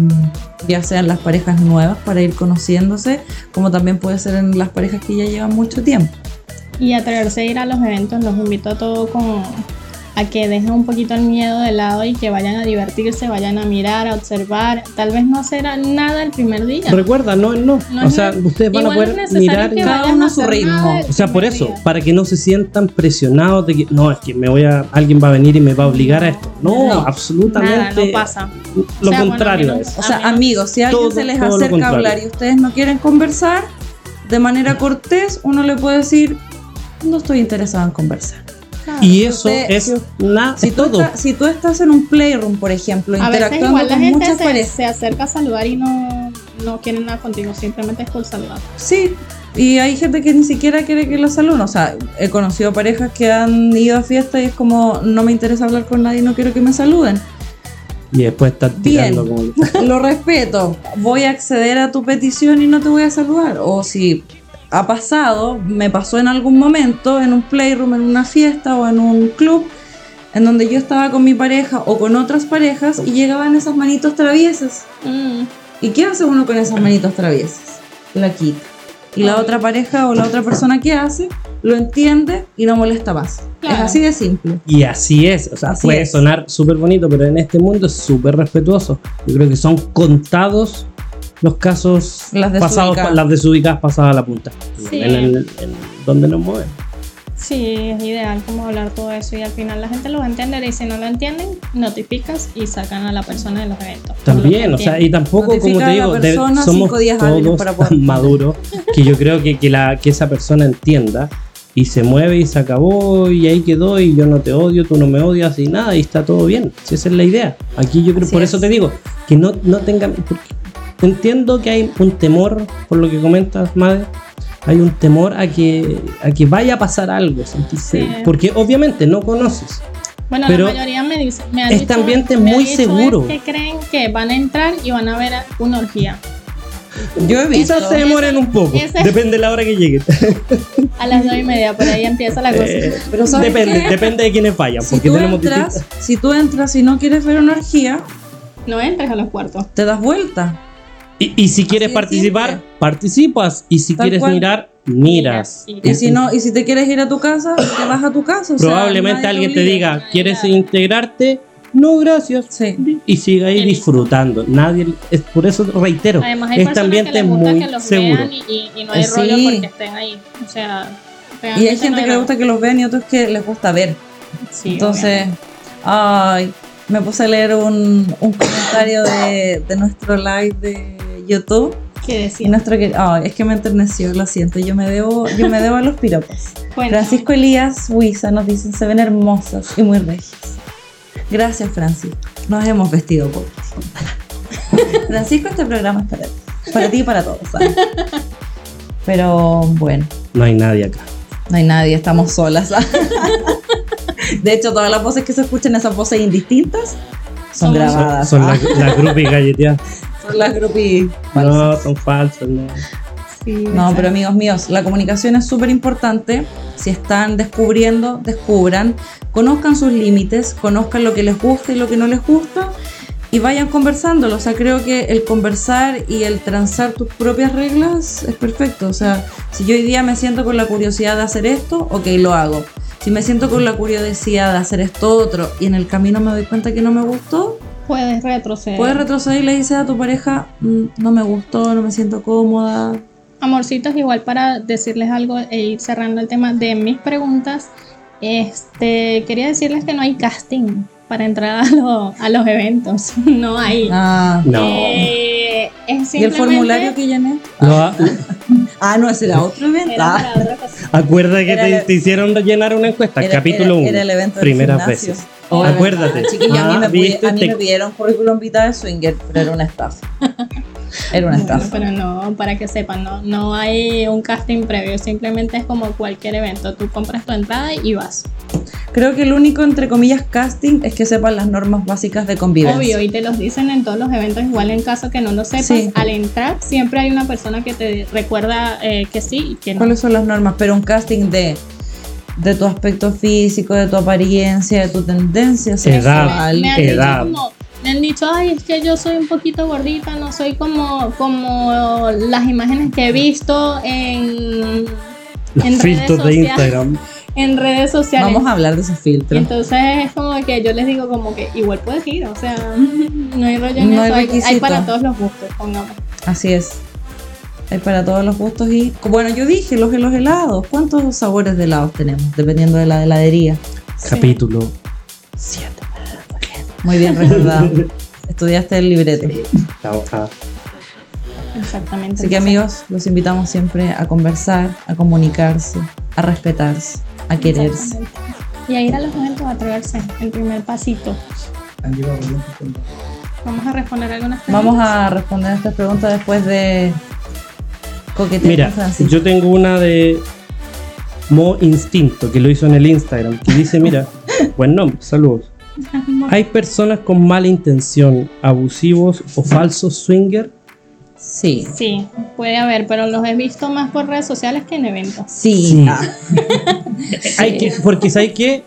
ya sean las parejas nuevas para ir conociéndose, como también puede ser en las parejas que ya llevan mucho tiempo. Y atreverse a ir a los eventos, los invito a todo con a que dejen un poquito el miedo de lado y que vayan a divertirse, vayan a mirar, a observar, tal vez no hacer nada el primer día. Recuerda, no, no. No o sea, ustedes van a poder mirar. Cada uno a su ritmo. O sea, por eso, día. para que no se sientan presionados de que no, es que me voy a, alguien va a venir y me va a obligar a esto. No, No. absolutamente. Nada, no pasa. Lo O sea, contrario bueno, a eso. O sea, amigos, si alguien todo- se les acerca a hablar y ustedes no quieren conversar, de manera cortés, uno le puede decir, no estoy interesado en conversar. Y eso Usted- es nada, Si es tú, todo. estás- si tú estás en un playroom, por ejemplo, A veces interactuando igual la con gente muchas se, se acerca a saludar y no, no quieren nada contigo, simplemente es por saludar. sí, y hay gente que ni siquiera quiere que lo saluden. O sea, he conocido parejas que han ido a fiestas y es como, no me interesa hablar con nadie, no quiero que me saluden. Y después Bien. tirando como. Lo respeto, voy a acceder a tu petición y no te voy a saludar. O si ha pasado, me pasó en algún momento en un playroom, en una fiesta o en un club, en donde yo estaba con mi pareja o con otras parejas y llegaban esas manitos traviesas. Mm, ¿Y qué hace uno con esas manitos traviesas? La quita. Y la otra pareja o la otra persona que hace lo entiende y no molesta más. Claro. Es así de simple. Y así es, o sea, Así puede es. sonar súper bonito, pero en este mundo es súper respetuoso. Yo creo que son contados los casos Las pasados, desubicadas. las desubicadas pasadas a la punta. Sí. En, el- en donde nos mueven. Sí, es ideal como hablar todo eso y al final la gente lo va a entender y si no lo entienden, notificas y sacan a la persona de los eventos. lo También, que o sea, y tampoco, como Notifica te a la digo, de- somos todos para poder tan maduros que yo creo que, que, la, que esa persona entienda y se mueve y se acabó y ahí quedó y yo no te odio, tú no me odias y nada y está todo bien. Si esa es la idea. Aquí yo creo, Así por es. eso te digo, que no, no tengan... porque entiendo que hay un temor, por lo que comentas, madre, hay un temor a que, a que vaya a pasar algo, Sí. porque obviamente no conoces. Bueno, pero la mayoría me dice, me ha este dicho- ambiente es muy seguro. es que creen que van a entrar y van a ver una orgía. Yo he visto. Quizás se demoren un poco, ese- depende de la hora que lleguen. A las nueve y media, por ahí empieza la cosa. Eh, Pero ¿sabes depende, qué? depende de quiénes vayan, Si porque tú, tenemos entras, distintas- si tú entras y no quieres ver una orgía, No entres a los cuartos. te das vuelta. Y, y si quieres participar, participas. Y si Tal quieres cual. mirar, miras. Y- Y si no, y si te quieres ir a tu casa, te vas a tu casa. o Probablemente alguien te diga, ¿quieres integrarte? No, gracias. Sí. Y siga ahí disfrutando. Nadie, es por eso reitero, Además hay este ambiente que es muy que los seguro. vean y, y- y no hay Eh, rollo sí. porque estén ahí. O sea, Y hay gente no que le gusta que los vean y otros que les gusta ver. Sí, Entonces, ay, me puse a leer un, un comentario de, de nuestro live de YouTube. ¿qué Y decir? nuestro que, ay, es que me enterneció, lo siento, yo me debo, yo me debo a los piropos. Francisco Elías Huiza nos dicen se ven hermosas y muy regias. Gracias, Francisco. Nos hemos vestido por ti. Francisco, este programa es para ti. Para ti y para todos. ¿sabes? Pero bueno, No hay nadie acá. no hay nadie, estamos solas. De hecho, todas las voces que se escuchan, esas voces indistintas, son Somos- grabadas. Son Ah, las las groupies galleteadas. Son las groupies No, son falsas. No. Sí, No, pero amigos míos, la comunicación es súper importante. Si están descubriendo, descubran, conozcan sus límites, conozcan lo que les gusta y lo que no les gusta y vayan conversándolo. O sea, creo que el conversar y el transar tus propias reglas es perfecto. O sea, si yo hoy día me siento con la curiosidad de hacer esto, ok, lo hago. Si me siento con la curiosidad de hacer esto otro y en el camino me doy cuenta que no me gustó, Puedes retroceder. puedes retroceder y le dices a tu pareja, "Mm, no me gustó, no me siento cómoda, Amorcitos, igual para decirles algo e ir cerrando el tema de mis preguntas, este, quería decirles que no hay casting para entrar a, lo- a los eventos. No hay. Ah, No. Eh, es ¿Y el formulario que llené? Lo ha- Ah, no, ese era otro evento. Era Ah, otra cosa. Acuerda que te, el- te hicieron rellenar una encuesta, era- capítulo era- 1. era el evento primeras veces. Oh, Acuérdate. verdad. Chiquillos, a mí, Ah, me, viste, a mí te- me pidieron currículum vitae de swinger, pero era una estafa. Era una Bueno, estafa. pero no, para que sepan, no, no hay un casting previo, simplemente es como cualquier evento. Tú compras tu entrada y vas. Creo que el único, entre comillas, casting es que sepan las normas básicas de convivencia. Obvio, y te los dicen en todos los eventos, igual en caso que no lo sepas, Sí. al entrar siempre hay una persona que te recuerda eh, que sí y que no. ¿Cuáles son las normas? Pero un casting de, de tu aspecto físico, de tu apariencia, de tu tendencia Edad, sexual. me han edad. dicho como, me han dicho, ay, es que yo soy un poquito gordita, no soy como, como las imágenes que he visto en, Los en redes filtros de sociales. Instagram. en redes sociales. Vamos a hablar de esos filtros. entonces es como que yo les digo como que igual puedes ir, o sea, no hay rollo en No eso, hay, para todos los gustos, pongamos. Así es. Hay para todos los gustos y... Bueno, yo dije, los, los helados. ¿Cuántos sabores de helados tenemos? Dependiendo de la heladería. Capítulo. Siete. Muy bien recordado. Estudiaste el libreto. Acá. Exactamente. Así que amigos, los invitamos siempre a conversar, a comunicarse, a respetarse, a quererse. Y a ir a los eventos a atreverse, el primer pasito. Vamos a responder algunas preguntas. Vamos a responder a estas preguntas después de coquetear Mira, Francisco. yo tengo una de Mo Instinto, que lo hizo en el Instagram, que dice, mira, buen nombre, saludos. Hay personas con mala intención, abusivos o falsos swinger. Sí. Sí, puede haber, pero los he visto más por redes sociales que en eventos. Sí. Sí. Ah, Hay que, porque sabes que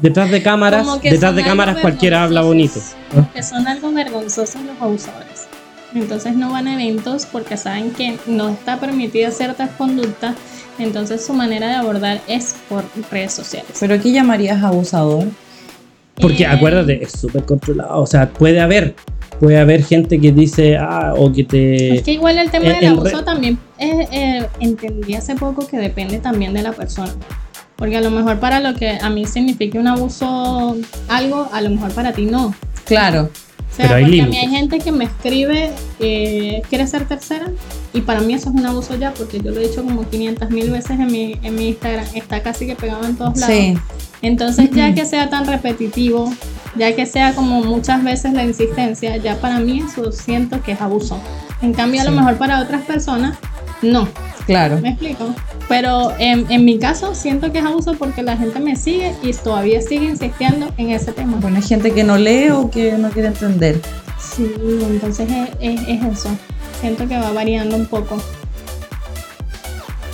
detrás de cámaras, detrás de cámaras cualquiera habla bonito. vergonzosos, Que son algo vergonzosos los abusadores. Entonces no van a eventos porque saben que no está permitida ciertas conductas. Entonces su manera de abordar es por redes sociales. Pero aquí llamarías abusador. Porque Eh, acuérdate, es súper controlado. O sea, puede haber, puede haber gente que dice, ah, o que te. Es que igual el tema en- del abuso re- también eh, eh, entendí hace poco que depende también de la persona. Porque a lo mejor para lo que a mí signifique un abuso algo, a lo mejor para ti no. Claro. O sea, Pero hay porque a mí hay gente que me escribe, eh, ¿quieres ser tercera? Y para mí eso es un abuso ya, porque yo lo he dicho como 500 mil veces en mi, en mi Instagram, está casi que pegado en todos lados. Sí. Entonces, ya que sea tan repetitivo, ya que sea como muchas veces la insistencia, ya para mí eso siento que es abuso. En cambio, a lo mejor para otras personas, no. Claro. ¿Me explico? Pero en, en mi caso, siento que es abuso porque la gente me sigue y todavía sigue insistiendo en ese tema. Bueno, hay gente que no lee o que no quiere entender. Sí, entonces es, es- es eso. Siento que va variando un poco.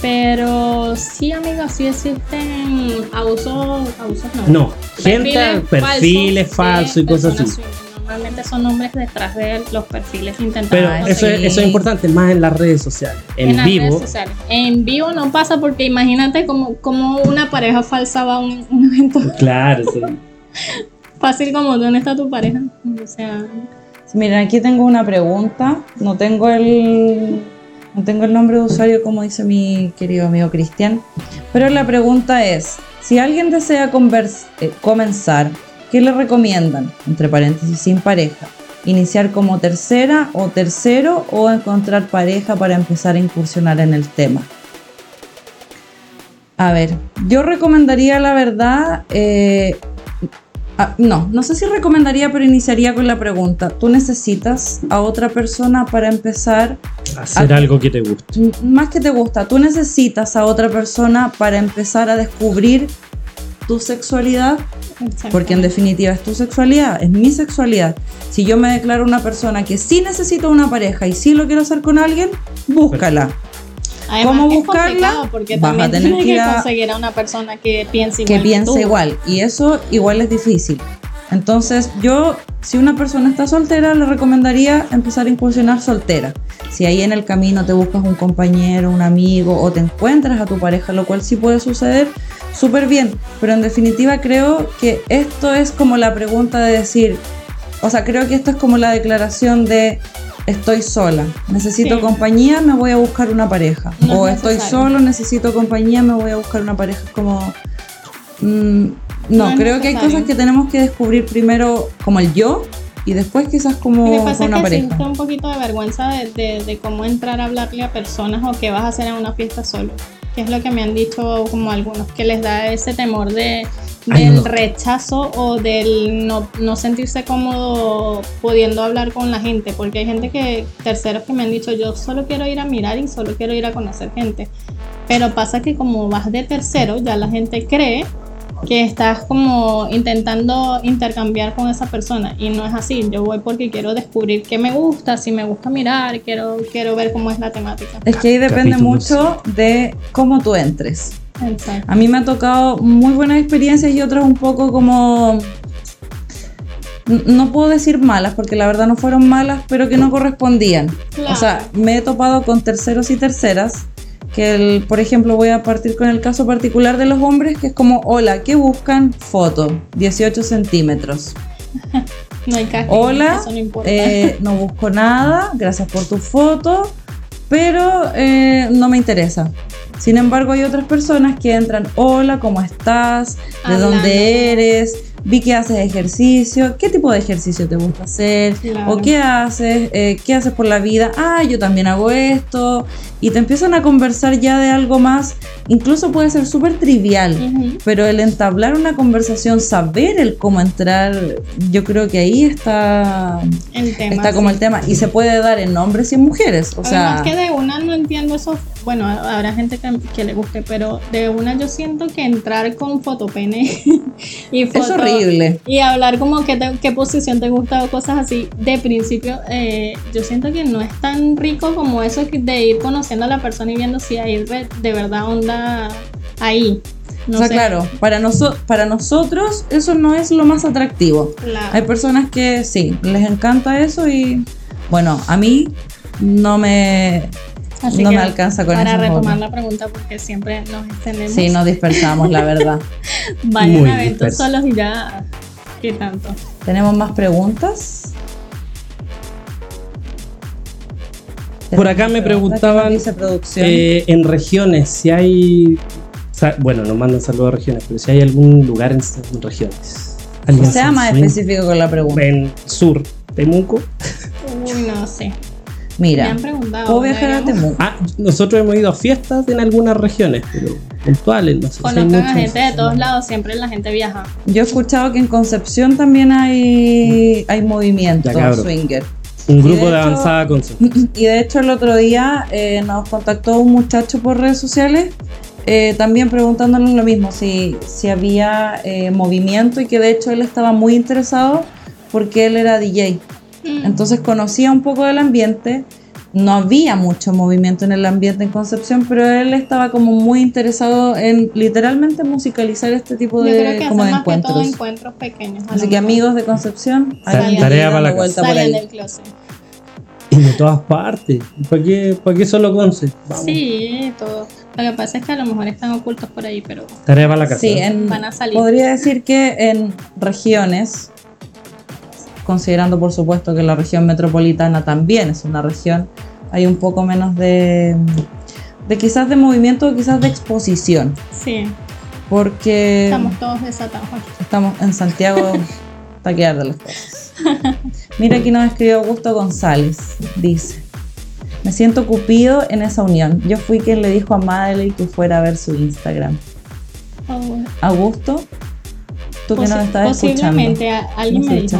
Pero sí, amigos, sí existen abusos, abusos no. No, gente, perfiles falsos y cosas así. Normalmente son hombres detrás de los perfiles intentando Pero eso, es, eso es importante, más en las redes sociales. En, las redes vivo, sociales. En vivo no pasa porque imagínate como, como una pareja falsa va a un, un evento claro, sí. fácil como ¿dónde está tu pareja? O sea, Miren, aquí tengo una pregunta. No tengo el, no tengo el nombre de usuario como dice mi querido amigo Cristian. Pero la pregunta es, si alguien desea eh, comenzar, ¿qué le recomiendan? Entre paréntesis, sin pareja. ¿Iniciar como tercera o tercero o encontrar pareja para empezar a incursionar en el tema? A ver, yo recomendaría la verdad... eh, Ah, no, no sé si recomendaría, pero iniciaría con la pregunta. ¿Tú necesitas a otra persona para empezar? hacer Ah. algo que te guste. Más que te gusta, ¿tú necesitas a otra persona para empezar a descubrir tu sexualidad? Porque en definitiva es tu sexualidad, es mi sexualidad. Si yo me declaro una persona que sí necesito una pareja y sí lo quiero hacer con alguien, búscala. Además ¿Cómo buscarla? Porque Vas a tener tienes que a- conseguir a una persona que piense igual que que piense tú. igual. Y eso igual es difícil. Entonces yo, si una persona está soltera, le recomendaría empezar a incursionar soltera. Si ahí en el camino te buscas un compañero, un amigo o te encuentras a tu pareja, lo cual sí puede suceder, súper bien. Pero en definitiva creo que esto es como la pregunta de decir, o sea, creo que esto es como la declaración de estoy sola, necesito Sí. compañía, me voy a buscar una pareja. No o es estoy solo, necesito compañía, me voy a buscar una pareja. Como... mm, no, creo que hay cosas que tenemos que descubrir primero, como el yo, y después quizás como con pasa es una que pareja. siento un poquito de vergüenza de, de- de cómo entrar a hablarle a personas o qué vas a hacer en una fiesta solo. Que es lo que me han dicho como algunos, que les da ese temor de, Ay, del no. rechazo o del no, no sentirse cómodo pudiendo hablar con la gente. Porque hay gente que, terceros que me han dicho, yo solo quiero ir a mirar y solo quiero ir a conocer gente. Pero pasa que como vas de tercero, ya la gente cree que estás como intentando intercambiar con esa persona y no es así. Yo voy porque quiero descubrir qué me gusta, si me gusta mirar, quiero, quiero ver cómo es la temática. Es que ahí depende Capítulos. mucho de cómo tú entres. Exacto. A mí me ha tocado muy buenas experiencias y otras un poco como... No puedo decir malas, porque la verdad no fueron malas, pero que no correspondían. Claro. O sea, me he topado con terceros y terceras, que el- por ejemplo voy a partir con el caso particular de los hombres, que es como, hola, ¿qué buscan? Foto, 18 centímetros. No hay casting, Hola, eso no eh, no busco nada, gracias por tu foto, pero eh, no me interesa. Sin embargo, hay otras personas que entran, hola, ¿cómo estás? ¿De Hablando. dónde eres? Vi que haces ejercicio. ¿Qué tipo de ejercicio te gusta hacer? Claro. ¿O qué haces? Eh, ¿Qué haces por la vida? Ah, yo también hago esto. Y te empiezan a conversar ya de algo más. Incluso puede ser súper trivial. Ujú. Pero el entablar una conversación, saber el cómo entrar, yo creo que ahí está, El tema. está como sí. el tema. Y se puede dar en hombres y en mujeres. O sea, Además que de una no entiendo eso, bueno, habrá gente que, que le guste, pero de una yo siento que entrar con fotopene y es foto, horrible. y hablar como qué, te- qué posición te gusta o cosas así, de principio eh, yo siento que no es tan rico como eso que- de ir conociendo a la persona y viendo si hay de verdad onda ahí. No o sea, sé. claro, para, noso- para nosotros eso no es lo más atractivo. Claro. Hay personas que sí, les encanta eso y bueno, a mí no me, Así no que me alcanza con Para esas retomar la pregunta, porque siempre nos extendemos. Sí, nos dispersamos, la verdad. Vayan Muy a eventos solos y ya. ¿Qué tanto? ¿Tenemos más preguntas? Por acá me ¿Qué nos preguntaban eh, en regiones si hay. Bueno, nos mandan saludos a regiones, pero si hay algún lugar en, en regiones. ¿Alguien sea más Swing? específico con la pregunta. En sur, Temuco. Uy, no sé. Me Mira, han preguntado. puedo viajar a Temuco. Ah, nosotros hemos ido a fiestas en algunas regiones, pero puntuales, no sé. si hay Conozcan a gente de todos lados, siempre la gente viaja. Yo he escuchado que en Concepción también hay, hay movimiento Ya, swinger. Un grupo de de, hecho- avanzada con Y de hecho el otro día eh, nos contactó un muchacho por redes sociales eh, también preguntándonos lo mismo, si, si había eh, movimiento y que de hecho él estaba muy interesado porque él era DJ. Mm. Entonces conocía un poco del ambiente. No había mucho movimiento en el ambiente en Concepción, pero él estaba como muy interesado en literalmente musicalizar este tipo Yo creo de, que como hacen de más que todo encuentros. encuentros pequeños. Así que amigos de Concepción, hagan tarea para la vuelta por ahí. del closet. Y de todas partes. ¿Para qué, para qué solo Conce? Vamos. Sí, todo. Lo que pasa es que a lo mejor están ocultos por ahí, pero Tarea para la casa. Sí, en, Van a salir. podría decir que en regiones, considerando por supuesto que la región metropolitana también es una región, hay un poco menos de, de quizás de movimiento quizás de exposición, sí, porque estamos todos desatados estamos en Santiago taquear de las cosas. Mira aquí nos escribió Augusto González, dice. Me siento cupido en esa unión. Yo fui quien le dijo a Madeleine que fuera a ver su Instagram. Oh, Augusto, tú que nos posi- estás escuchando. posiblemente alguien me dijo.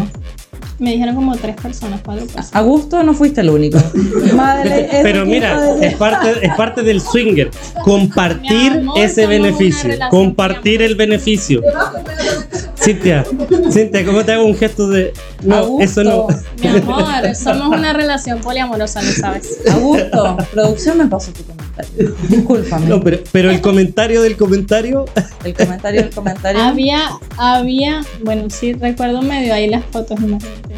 Me dijeron como tres personas, cuatro personas. Augusto no fuiste el único. Es Pero mira, es parte, es parte del swinger. Compartir amor, ese beneficio. Compartir el beneficio. Cintia, Cintia, ¿cómo te hago un gesto de.? No, Augusto, eso no. Mi amor, somos una relación poliamorosa, lo sabes. Augusto, producción me pasó tu comentario. Discúlpame. No, pero, pero el comentario del comentario. El comentario, el comentario. Había, había, bueno, sí recuerdo medio ahí las fotos, imagínate.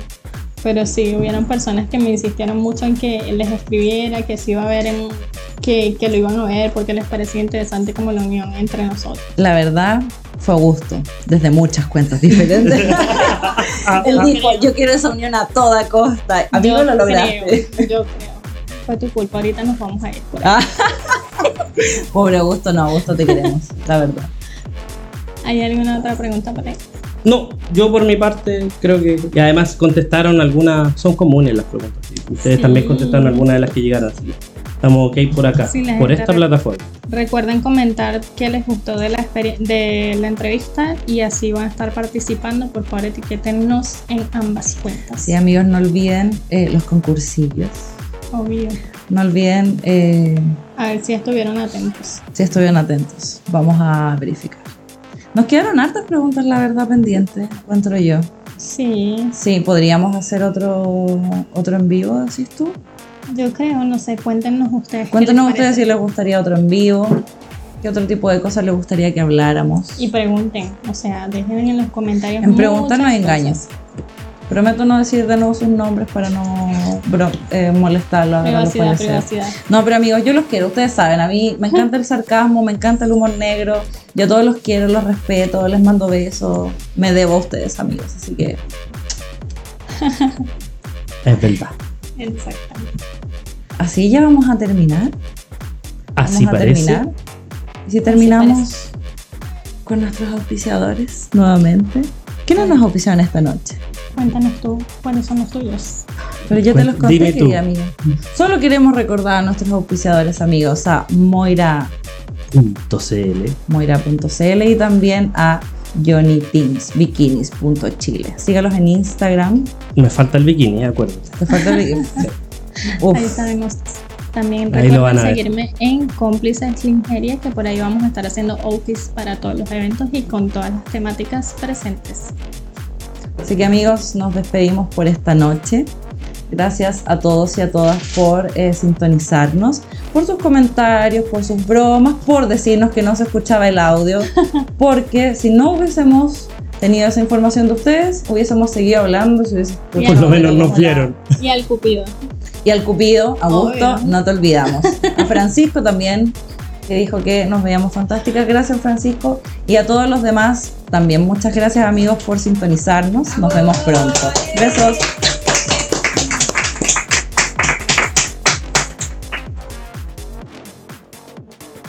Pero sí, hubieron personas que me insistieron mucho en que les escribiera, que se iba a ver en, que, que lo iban a ver porque les parecía interesante como la unión entre nosotros. La verdad, fue Augusto, desde muchas cuentas diferentes. Él dijo, yo quiero esa unión a toda costa. Amigo, Yo lo lograste. creo, yo creo. Fue tu culpa, ahorita nos vamos a ir por ahí. Ah. Pobre Augusto, no, Augusto te queremos, la verdad. ¿Hay alguna otra pregunta para ahí? No, yo por mi parte creo que. Y además contestaron algunas. Son comunes las preguntas. ¿sí? Ustedes Sí. también contestaron algunas de las que llegaron. Así que estamos ok por acá, Sí, por esta re- plataforma. Recuerden comentar qué les gustó de la, de la entrevista y así van a estar participando. Por favor, etiquétennos en ambas cuentas. Sí, amigos, no olviden eh, los concursillos. Obvio. No olviden eh, A ver si estuvieron atentos. si estuvieron atentos. Vamos a verificar. Nos quedaron hartas preguntas, la verdad, pendientes, encuentro yo. Sí, Sí, podríamos hacer otro, otro en vivo, decís tú. yo creo, no sé, cuéntenos ustedes. Cuéntenos ustedes parece. si les gustaría otro en vivo, qué otro tipo de cosas les gustaría que habláramos. Y pregunten, o sea, dejen en los comentarios. En preguntar no hay engaños. Prometo no decir de nuevo sus nombres para no bro- eh, molestarlos. Privacidad, privacidad. No, pero amigos, yo los quiero, ustedes saben, a mí me encanta el sarcasmo, me encanta el humor negro, yo todos los quiero, los respeto, les mando besos, me debo a ustedes amigos, así que Es verdad. Exactamente. así ya vamos a terminar. Así vamos a parece. terminar. Y si terminamos con nuestros auspiciadores nuevamente. ¿Quiénes nos auspiciaron esta noche? Cuéntanos tú, ¿cuáles son los tuyos? Pero yo te los conté, dime tú. querida amiga. Solo queremos recordar a nuestros auspiciadores amigos, a Moira Punto CL. moira.cl y también a Johnny Teams, bikinis.chile. Sígalos en Instagram. Me falta el bikini, acuérdense. Te falta el bikini. Uf, Ahí estaremos. También Ahí recuerden seguirme en Cómplices Lingerie, que por ahí vamos a estar haciendo outfits para todos los eventos y con todas las temáticas presentes. Así que amigos, nos despedimos por esta noche. Gracias a todos y a todas por eh, sintonizarnos, por sus comentarios, por sus bromas, por decirnos que no se escuchaba el audio, porque si no hubiésemos tenido esa información de ustedes, hubiésemos seguido hablando. si hubiese Por lo menos nos vieron. Y al Cupido. Y al Cupido, Augusto, Obvio. no te olvidamos. A Francisco también, que dijo que nos veíamos fantásticas. Gracias, Francisco. Y a todos los demás, también muchas gracias, amigos, por sintonizarnos. Nos vemos pronto. Besos.